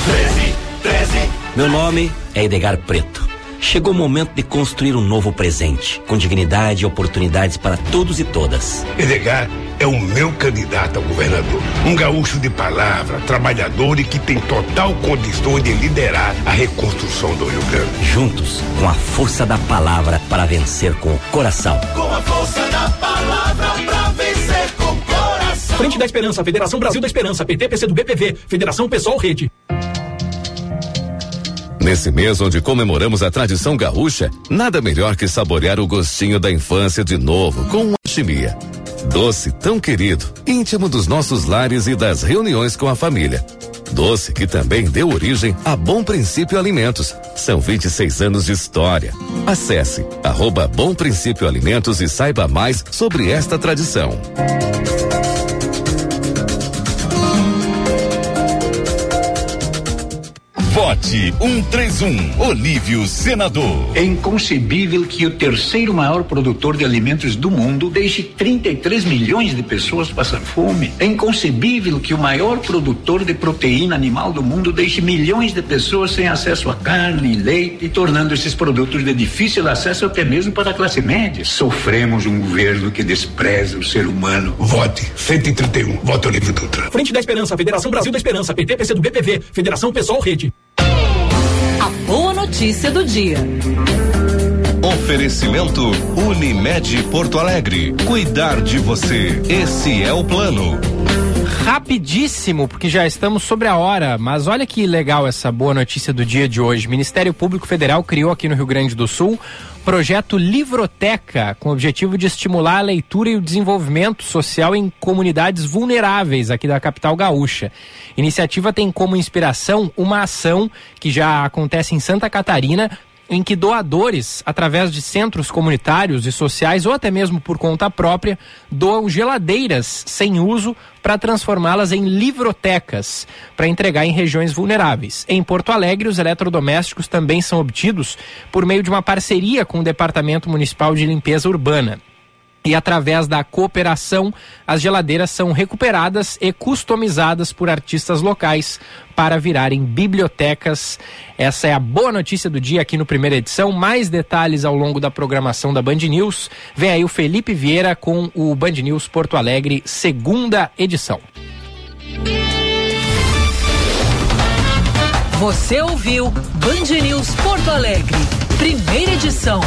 13, 13. Meu nome é Edgar Preto. Chegou o momento de construir um novo presente, com dignidade e oportunidades para todos e todas. Edgar é o meu candidato a governador. Um gaúcho de palavra, trabalhador e que tem total condição de liderar a reconstrução do Rio Grande. Juntos, com a força da palavra para vencer com o coração. Com a força da palavra pra vencer com o coração. Frente da Esperança, Federação Brasil da Esperança, PT, PC do BPV, Federação Pessoal Rede. Nesse mês onde comemoramos a tradição gaúcha, nada melhor que saborear o gostinho da infância de novo com uma chimia. Doce tão querido, íntimo dos nossos lares e das reuniões com a família. Doce que também deu origem a Bom Princípio Alimentos. São 26 anos de história. Acesse arroba Bom Princípio Alimentos e saiba mais sobre esta tradição. Vote 131, Olívio Senador. É inconcebível que o terceiro maior produtor de alimentos do mundo deixe 33 milhões de pessoas passar fome. É inconcebível que o maior produtor de proteína animal do mundo deixe milhões de pessoas sem acesso a carne e leite, tornando esses produtos de difícil acesso até mesmo para a classe média. Sofremos um governo que despreza o ser humano. Vote 131, voto Olívio Dutra. Frente da Esperança, Federação Brasil da Esperança, PT, PC do BPV, Federação Pessoal Rede. Notícia do dia. Oferecimento Unimed Porto Alegre. Cuidar de você. Esse é o plano. Rapidíssimo, porque já estamos sobre a hora, mas olha que legal essa boa notícia do dia de hoje. Ministério Público Federal criou aqui no Rio Grande do Sul projeto Livroteca, com o objetivo de estimular a leitura e o desenvolvimento social em comunidades vulneráveis aqui da capital gaúcha. Iniciativa tem como inspiração uma ação que já acontece em Santa Catarina, em que doadores, através de centros comunitários e sociais ou até mesmo por conta própria, doam geladeiras sem uso para transformá-las em livrotecas para entregar em regiões vulneráveis. Em Porto Alegre, os eletrodomésticos também são obtidos por meio de uma parceria com o Departamento Municipal de Limpeza Urbana e através da cooperação, as geladeiras são recuperadas e customizadas por artistas locais para virarem bibliotecas. Essa é a boa notícia do dia aqui no primeira edição. Mais detalhes ao longo da programação da Band News. Vem aí o Felipe Vieira com o Band News Porto Alegre, segunda edição. Você ouviu Band News Porto Alegre, primeira edição.